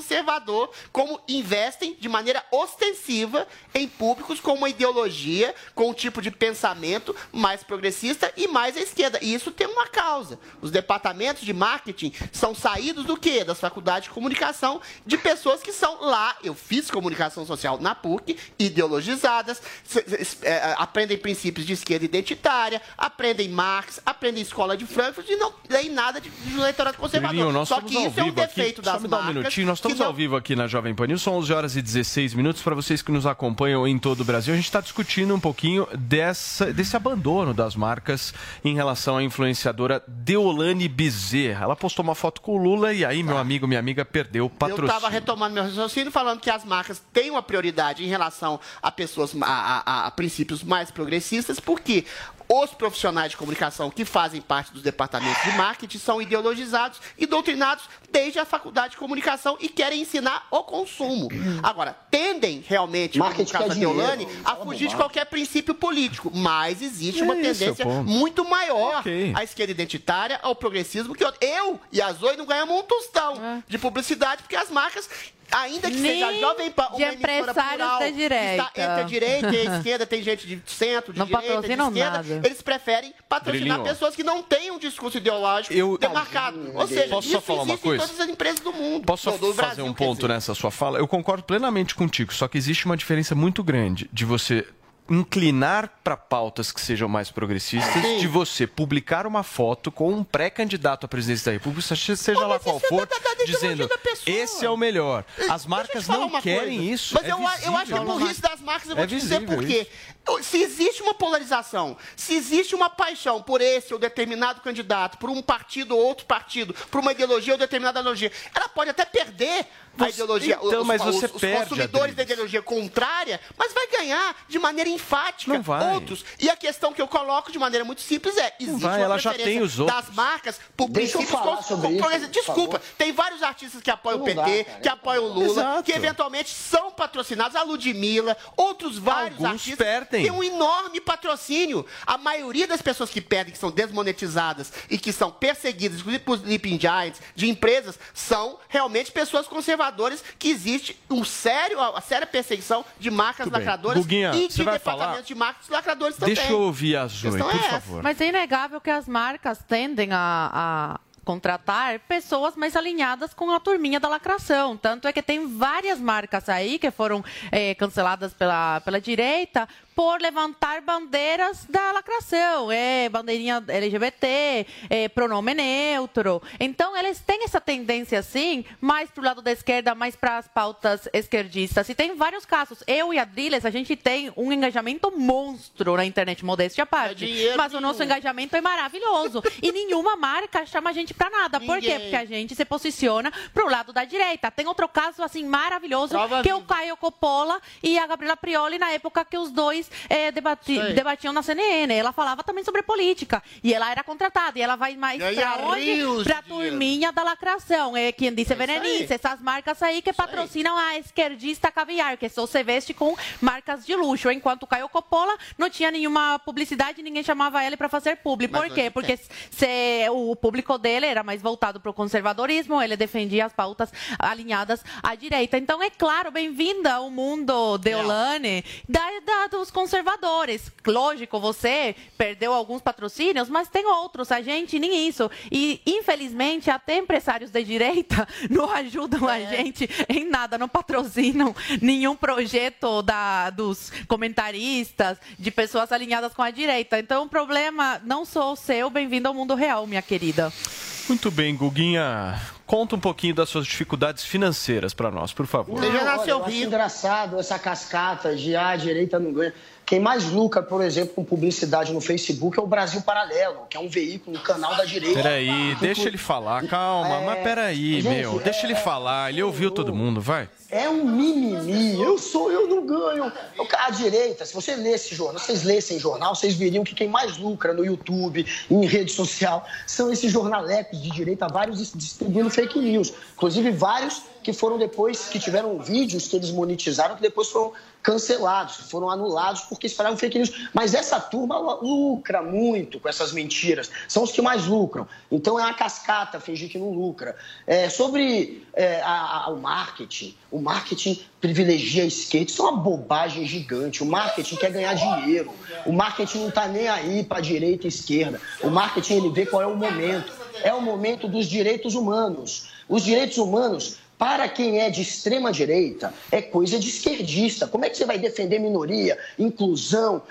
вернулся. Como investem de maneira ostensiva em públicos com uma ideologia, com um tipo de pensamento mais progressista e mais à esquerda. E isso tem uma causa. Os departamentos de marketing são saídos do quê? Das faculdades de comunicação de pessoas que são lá, eu fiz comunicação social na PUC, ideologizadas, se- é, aprendem princípios de esquerda identitária, aprendem Marx, aprendem escola de Frankfurt e não leem nada de, de eleitorado conservador. Só que isso é um defeito aqui. das dá um marcas minutinho. Nós estamos ao vivo aqui na Jovem Pan News. São 11 horas e 16 minutos. Para vocês que nos acompanham em todo o Brasil, a gente está discutindo um pouquinho dessa, desse abandono das marcas em relação à influenciadora Deolane Bezerra. Ela postou uma foto com o Lula e aí, meu amigo, minha amiga, perdeu o Eu patrocínio. estava retomando meu raciocínio falando que as marcas têm uma prioridade em relação a pessoas, a, a- a princípios mais progressistas, porque os profissionais de comunicação que fazem parte dos departamentos de marketing são ideologizados e doutrinados desde a faculdade de comunicação e querem ensinar o consumo. Agora, tendem realmente, como no Marketing caso da Deolane, a fugir de qualquer princípio político, mas existe uma É é tendência muito maior Ok. à esquerda identitária, ao progressismo, que eu- eu e a Zoe não ganhamos um tostão de publicidade, porque as marcas ainda que Nem seja Jovem Pan, uma de emissora plural, da que direita. Está entre a direita e a esquerda, tem gente de centro, de Não direita, de esquerda. nada. Eles preferem patrocinar Grilinho. pessoas que não têm um discurso ideológico Eu- demarcado. Ou seja, Posso isso só falar uma coisa? Todas as empresas do mundo. Posso Do- do fazer Brasil, um ponto nessa sua fala? Eu concordo plenamente contigo, só que existe uma diferença muito grande de você inclinar para pautas que sejam mais progressistas, Sim. de você publicar uma foto com um pré-candidato à presidência da República, seja- lá qual for, dizendo esse é o melhor. As marcas não querem coisa. isso. Mas é eu, eu acho que é visível. burrice das marcas, eu vou É te dizer visível por quê. Se existe uma polarização, se existe uma paixão por esse ou determinado candidato, por um partido ou outro partido, por uma ideologia ou determinada ideologia, ela pode até perder a ideologia, então, os, mas os- você os perde, consumidores da ideologia contrária, mas vai ganhar de maneira enfática outros. E a questão que eu coloco de maneira muito simples é, existe vai, uma ela já preferência tem os outros. das marcas por Deixa eu princípios falar com- sobre com- isso, Desculpa, tem vários artistas que apoiam Não o dá, PT, cara. que apoiam o Lula, Exato. que eventualmente são patrocinados, a Ludmilla, outros vários Alguns artistas perdem. Têm um enorme patrocínio. A maioria das pessoas que perdem, que são desmonetizadas e que são perseguidas, inclusive por Sleeping Giants, de empresas, são realmente pessoas conservadoras que existe um sério, uma séria perseguição de marcas Muito lacradoras Guguinha, e de departamentos falar? de marcas lacradores também. Deixa eu ouvir a Zoe, por é favor. Mas é inegável que as marcas tendem a, a contratar pessoas mais alinhadas com a turminha da lacração. Tanto é que tem várias marcas aí que foram eh, canceladas pela, pela direita por levantar bandeiras da lacração, é bandeirinha LGBT, é, pronome neutro. Então eles têm essa tendência assim, mais pro lado da esquerda, mais para as pautas esquerdistas. E tem vários casos. Eu e a Driles, a gente tem um engajamento monstro na internet, modéstia à parte. dinheiro Mas o nosso engajamento é maravilhoso. e nenhuma marca chama a gente pra nada. Por quê? Ninguém. Porque a gente se posiciona pro lado da direita. Tem outro caso, assim, maravilhoso, Prova que é o. Caio Coppola e a Gabriela Prioli, na época que os dois eh, debati- Isso aí. debatiam na CNN. Ela falava também sobre política. E ela era contratada. E ela vai mais pra onde? Pra dinheiro. turminha da lacração. É quem disse É isso Venenice. aí. Essas marcas aí que patrocinam a esquerdista caviar, que só se veste com marcas de luxo. Enquanto o Caio Coppola não tinha nenhuma publicidade, ninguém chamava ele pra fazer publi. Por quê? Porque se, o público dele era mais voltado pro conservadorismo, ele defendia as pautas alinhadas à direita. Então, é claro, bem-vinda ao mundo Deolane da, da, dos conservadores. Lógico, você perdeu alguns patrocínios, mas tem outros. A gente nem isso. E, infelizmente, até empresários de direita não ajudam a gente em nada, não patrocinam nenhum projeto da, dos comentaristas, de pessoas alinhadas com a direita. Então, o problema não sou o seu. Bem-vindo ao mundo real, minha querida. Muito bem, Guguinha. Conta um pouquinho das suas dificuldades financeiras para nós, por favor. Não, olha, eu acho engraçado essa cascata de ah, a direita não ganha. Quem mais lucra, por exemplo, com publicidade no Facebook é o Brasil Paralelo, que é um veículo, um canal da direita. Peraí, deixa ele falar, calma, É, mas peraí, gente, meu, deixa ele falar, ele ouviu todo mundo, vai. É um mimimi. Eu sou, eu não ganho. Eu- A direita, se você lesse jornal, vocês lessem jornal, vocês veriam que quem mais lucra no YouTube, em rede social, são esses jornalecos de direita, vários dis- distribuindo fake news. Inclusive vários que foram depois, que tiveram vídeos que eles monetizaram, que depois foram cancelados, foram anulados porque espalharam fake news. Mas essa turma lucra muito com essas mentiras. São os que mais lucram. Então é uma cascata fingir que não lucra. É, sobre é, a- a- o marketing, o marketing privilegia a esquerda. Isso é uma bobagem gigante. O marketing quer ganhar dinheiro. O marketing não está nem aí para direita e esquerda. O marketing ele vê qual é o momento. É o momento dos direitos humanos. Os direitos humanos para quem é de extrema direita, é coisa de esquerdista. Como é que você vai defender minoria, inclusão,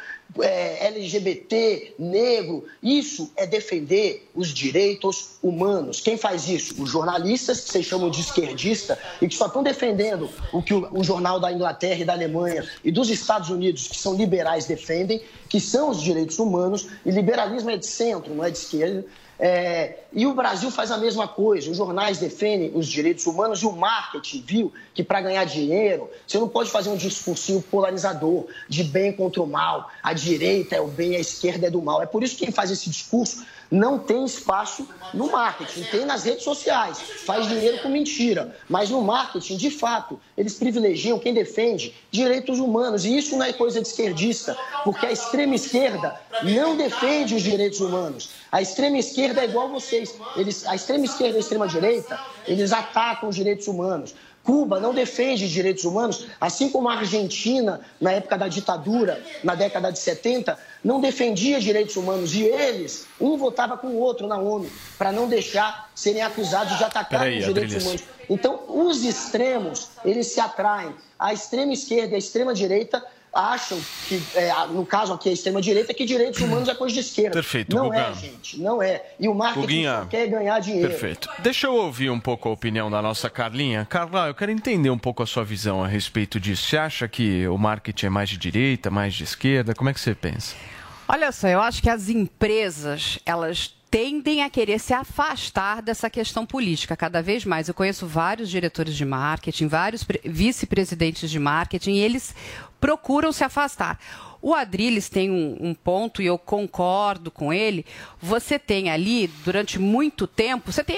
é, LGBT, negro? Isso é defender os direitos humanos. Quem faz isso? Os jornalistas, que vocês chamam de esquerdista, e que só estão defendendo o que o, o jornal da Inglaterra e da Alemanha e dos Estados Unidos, que são liberais, defendem, que são os direitos humanos, e liberalismo é de centro, não é de esquerda. É, e o Brasil faz a mesma coisa. Os jornais defendem os direitos humanos e o marketing viu que para ganhar dinheiro você não pode fazer um discursinho polarizador de bem contra o mal. A direita é o bem, a esquerda é do mal. É por isso que quem faz esse discurso não tem espaço no marketing, tem nas redes sociais, faz dinheiro com mentira. Mas no marketing, de fato, eles privilegiam quem defende direitos humanos. E isso não é coisa de esquerdista, porque a extrema esquerda não defende os direitos humanos. A extrema esquerda é igual vocês. Eles, a extrema esquerda e a extrema direita, eles atacam os direitos humanos. Cuba não defende direitos humanos, assim como a Argentina, na época da ditadura, na década de 70, não defendia direitos humanos. E eles, um votava com o outro na ONU, para não deixar serem acusados de atacar Peraí, os direitos Adriles. humanos. Então, os extremos, eles se atraem. A extrema esquerda e a extrema direita acham que, é, no caso aqui, a extrema direita, que direitos humanos é coisa de esquerda. Perfeito, Não Guga. é, gente, não é. E o marketing Guguinha, só quer ganhar dinheiro. Perfeito. Deixa eu ouvir um pouco a opinião da nossa Carlinha. Carla, eu quero entender um pouco a sua visão a respeito disso. Você acha que o marketing é mais de direita, mais de esquerda? Como é que você pensa? Olha só, eu acho que as empresas, elas tendem a querer se afastar dessa questão política cada vez mais. Eu conheço vários diretores de marketing, vários pre- vice-presidentes de marketing, e eles procuram se afastar. O Adrilles tem um, um ponto, e eu concordo com ele. Você tem ali, durante muito tempo, você tem.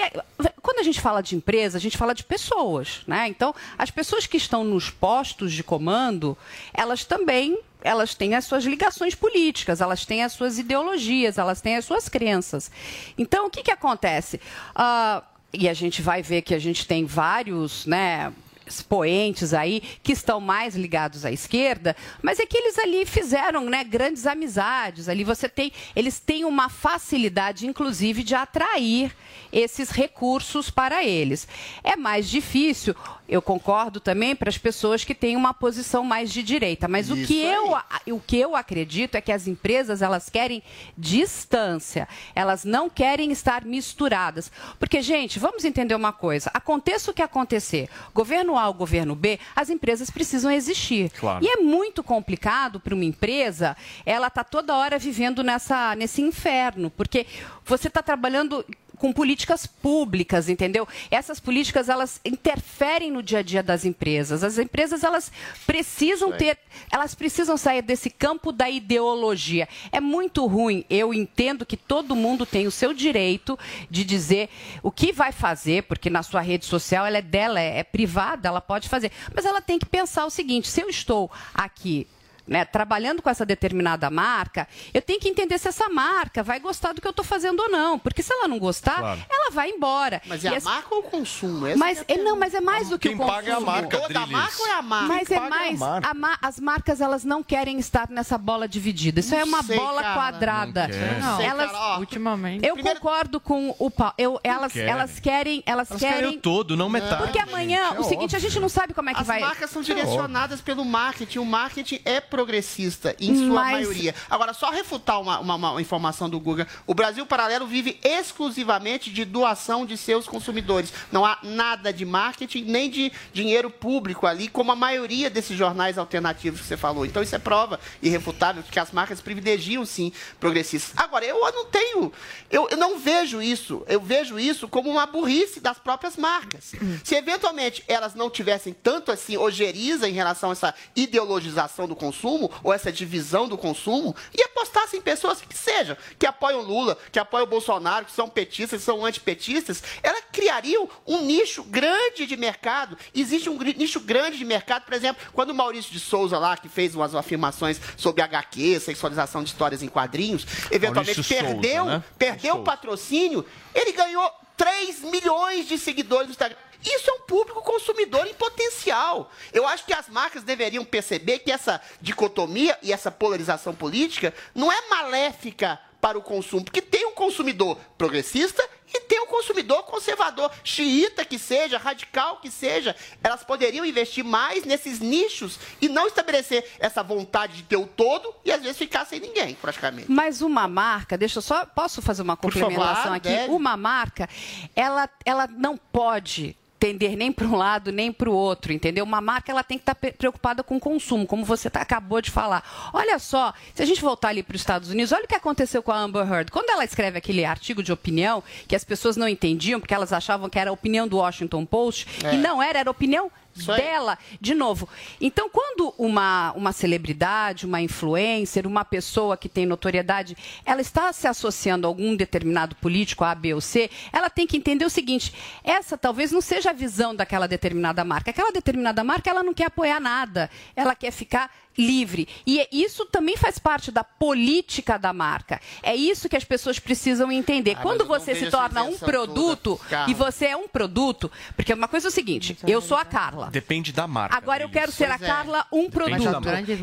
Quando a gente fala de empresa, a gente fala de pessoas, né? Então, as pessoas que estão nos postos de comando, elas também elas têm as suas ligações políticas, elas têm as suas ideologias, elas têm as suas crenças. Então, o que, que acontece? Ah, e a gente vai ver que a gente tem vários, né? Expoentes aí que estão mais ligados à esquerda, mas é que eles ali fizeram, né, grandes amizades. Ali você tem, eles têm uma facilidade, inclusive, de atrair esses recursos para eles. É mais difícil, eu concordo também para as pessoas que têm uma posição mais de direita, mas o que aí. eu o que eu acredito é que as empresas elas querem distância, elas não querem estar misturadas. Porque, gente, vamos entender uma coisa: aconteça o que acontecer, governo A ou governo B, as empresas precisam existir. Claro. E é muito complicado para uma empresa, ela tá toda hora vivendo nessa, nesse inferno, porque você está trabalhando com políticas públicas, entendeu? Essas políticas elas interferem no dia a dia das empresas. As empresas elas precisam ter, elas precisam sair desse campo da ideologia. É muito ruim. Eu entendo que todo mundo tem o seu direito de dizer o que vai fazer, porque na sua rede social ela é dela, é, é privada, ela pode fazer. Mas ela tem que pensar o seguinte: se eu estou aqui né, trabalhando com essa determinada marca, eu tenho que entender se essa marca vai gostar do que eu estou fazendo ou não. Porque se ela não gostar, Claro. ela vai embora. Mas E é a as- marca ou o consumo? Essa Mas, é a é, não, mas é mais do que Quem o consumo. paga é a marca, Toda a marca ou é a marca? Mas Quem é é a mais, marca. a ma- as marcas elas não querem estar nessa bola dividida. Isso Não é uma sei, bola cara. quadrada. Não. Não sei, elas, cara, ó. ultimamente. Eu concordo com o Paulo. Eu, elas, querem. elas querem, elas, Elas querem o todo, não metade, Porque amanhã, é o seguinte, a gente não sabe como é que As vai. marcas são direcionadas pelo marketing. O marketing é progressista, em sua Mas- maioria. Agora, só refutar uma, uma- uma informação do Guga. O Brasil Paralelo vive exclusivamente de doação de seus consumidores. Não há nada de marketing, nem de dinheiro público ali, como a maioria desses jornais alternativos que você falou. Então, isso é prova irrefutável de que as marcas privilegiam, sim, progressistas. Agora, eu não tenho... Eu, eu não vejo isso. Eu vejo isso como uma burrice das próprias marcas. Se, eventualmente, elas não tivessem tanto, assim, ojeriza em relação a essa ideologização do consumo, ou essa divisão do consumo, e apostassem em pessoas que sejam, que apoiam Lula, que apoiam Bolsonaro, que são petistas, que são antipetistas, elas criariam um nicho grande de mercado. Existe um nicho grande de mercado, por exemplo, quando o Maurício de Souza lá, que fez umas afirmações sobre HQ, sexualização de histórias em quadrinhos, eventualmente Maurício Souza, perdeu, né? perdeu o patrocínio, ele ganhou 3 milhões de seguidores no Instagram. Isso é um público consumidor em potencial. Eu acho que as marcas deveriam perceber que essa dicotomia e essa polarização política não é maléfica para o consumo, porque tem um consumidor progressista e tem um consumidor conservador, xiita que seja, radical que seja. Elas poderiam investir mais nesses nichos e não estabelecer essa vontade de ter o todo e às vezes ficar sem ninguém, praticamente. Mas uma marca, deixa eu só, posso fazer uma Por favor, complementação aqui? deve. Uma marca, ela, ela não pode tender nem para um lado nem para o outro, entendeu? Uma marca ela tem que estar preocupada com o consumo, como você tá- acabou de falar. Olha só, se a gente voltar ali para os Estados Unidos, olha o que aconteceu com a Amber Heard. Quando ela escreve aquele artigo de opinião que as pessoas não entendiam porque elas achavam que era a opinião do Washington Post É. e não era, era a opinião. Dela, de novo. Então, quando uma, uma celebridade, uma influencer, uma pessoa que tem notoriedade, ela está se associando a algum determinado político, A, B ou C, ela tem que entender o seguinte: essa talvez não seja a visão daquela determinada marca. Aquela determinada marca, ela não quer apoiar nada. Ela quer ficar livre. E é- isso também faz parte da política da marca. É isso que as pessoas precisam entender. Ah, Quando eu não você se torna um produto toda, e você é um produto, porque uma coisa é o seguinte, eu sou a Carla. Depende da marca. Agora eu quero ser a é. Carla um produto.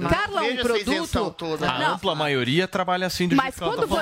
Carla um produto. toda. A Não, ampla maioria trabalha assim do mas quando você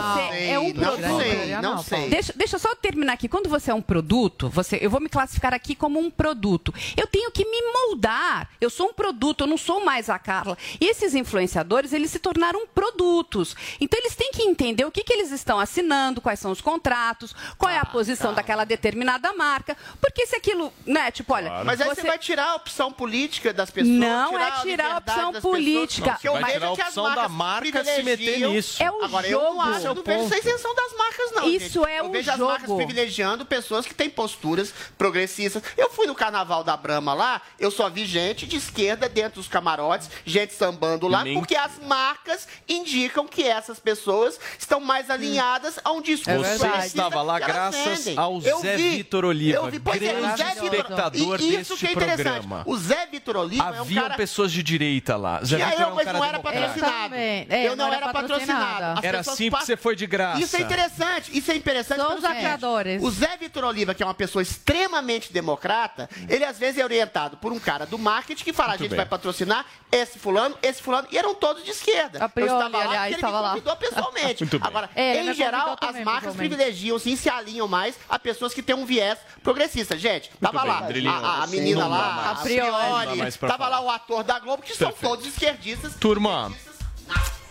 é um não produto. sei, não sei. Deixa, deixa eu só terminar aqui. Quando você é um produto, você, eu vou me classificar aqui como um produto. Eu tenho que me moldar. Eu sou um produto, eu não sou mais a Carla. E esses influenciadores, eles se tornaram produtos. Então eles têm que entender o que, que eles estão assinando, quais são os contratos, qual é Ah, a posição daquela determinada marca. Porque se aquilo, né, tipo, olha. Mas aí você... vai tirar a opção política das pessoas. Não é tirar a liberdade opção política. Pessoas, porque eu Vai tirar a que as opção da marcas marca se meter privilegiam- nisso. É o Agora, eu não jogo. acho, eu não vejo essa isenção das marcas, não. Isso gente. é eu vejo as jogo. marcas privilegiando pessoas que têm posturas progressistas. Eu fui no carnaval da Brahma lá, eu só vi gente de esquerda dentro dos camarotes, gente sambando lá, Nem- porque as marcas indicam que essas pessoas estão mais alinhadas a um discurso Você progressista estava lá que graças vendem. ao Eu Zé vi, Vitor Oliva, eu vi, pois é, o grande Zé Vitor- espectador e isso deste que é interessante. programa. O Zé Vitor Oliva é um Havia cara pessoas de direita lá. Zé que Vitor eu, é um mas cara não era patrocinado. É, eu não, não era, patrocinado. Era assim porque passam- você foi de graça. Isso é interessante. Isso é interessante. Pelo os apoiadores. O Zé Vitor Oliva, que é uma pessoa extremamente democrata, ele às vezes é orientado por um cara do marketing que fala: a Muito gente bem. vai patrocinar esse fulano, esse fulano, e eram todos de esquerda. A Prioli, eu estava lá, aliás, porque ele estava me lá. convidou pessoalmente. Muito bem. Agora, É, em me geral, as também, marcas pessoalmente. privilegiam, sim, se alinham mais a pessoas que têm um viés progressista. Gente, tava bem, lá a, a menina lá, a pra tava falar. lá o ator da Globo, que são Perfeito. todos esquerdistas. Turma,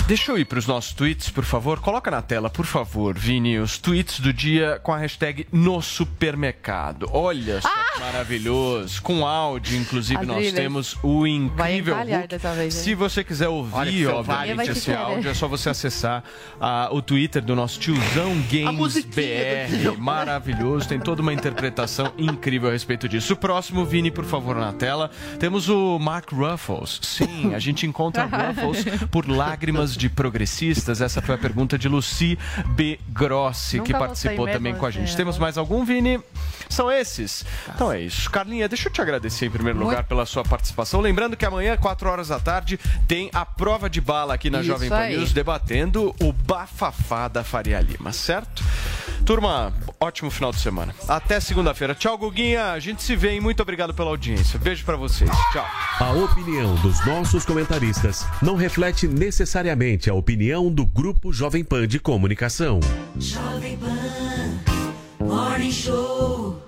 deixa eu ir para os nossos tweets, por favor. Coloca na tela, por favor, Vini, os tweets do dia com a hashtag no supermercado. Olha só que maravilhoso. Com áudio, inclusive, nós temos o incrível Hulk. dessa vez? Se você quiser Olha ouvir, selvagem. obviamente, esse querer. áudio, é só você acessar ah, o Twitter do nosso tiozão Games BR. Maravilhoso, tem toda uma interpretação incrível a respeito disso. O próximo, Vini, por favor, na tela. Temos o Mark Ruffles. Sim, a gente encontra Ruffles por lágrimas de progressistas. Essa foi a pergunta de Lucy B. Grossi, que Nunca participou gostei também com a gente. assim, Temos mais algum, Vini? São esses. Então é isso. Carlinha, deixa eu te agradecer em primeiro lugar pela sua participação. Lembrando que amanhã, 4 horas da tarde, tem a prova de bala aqui na Isso Jovem Pan. News, debatendo o bafafá da Faria Lima, certo? Turma, ótimo final de semana. Até segunda-feira. Tchau, Guguinha. A gente se vê, hein? Muito obrigado pela audiência. Beijo pra vocês. Tchau. A opinião dos nossos comentaristas não reflete necessariamente a opinião do Grupo Jovem Pan de Comunicação. Jovem Pan Morning Show.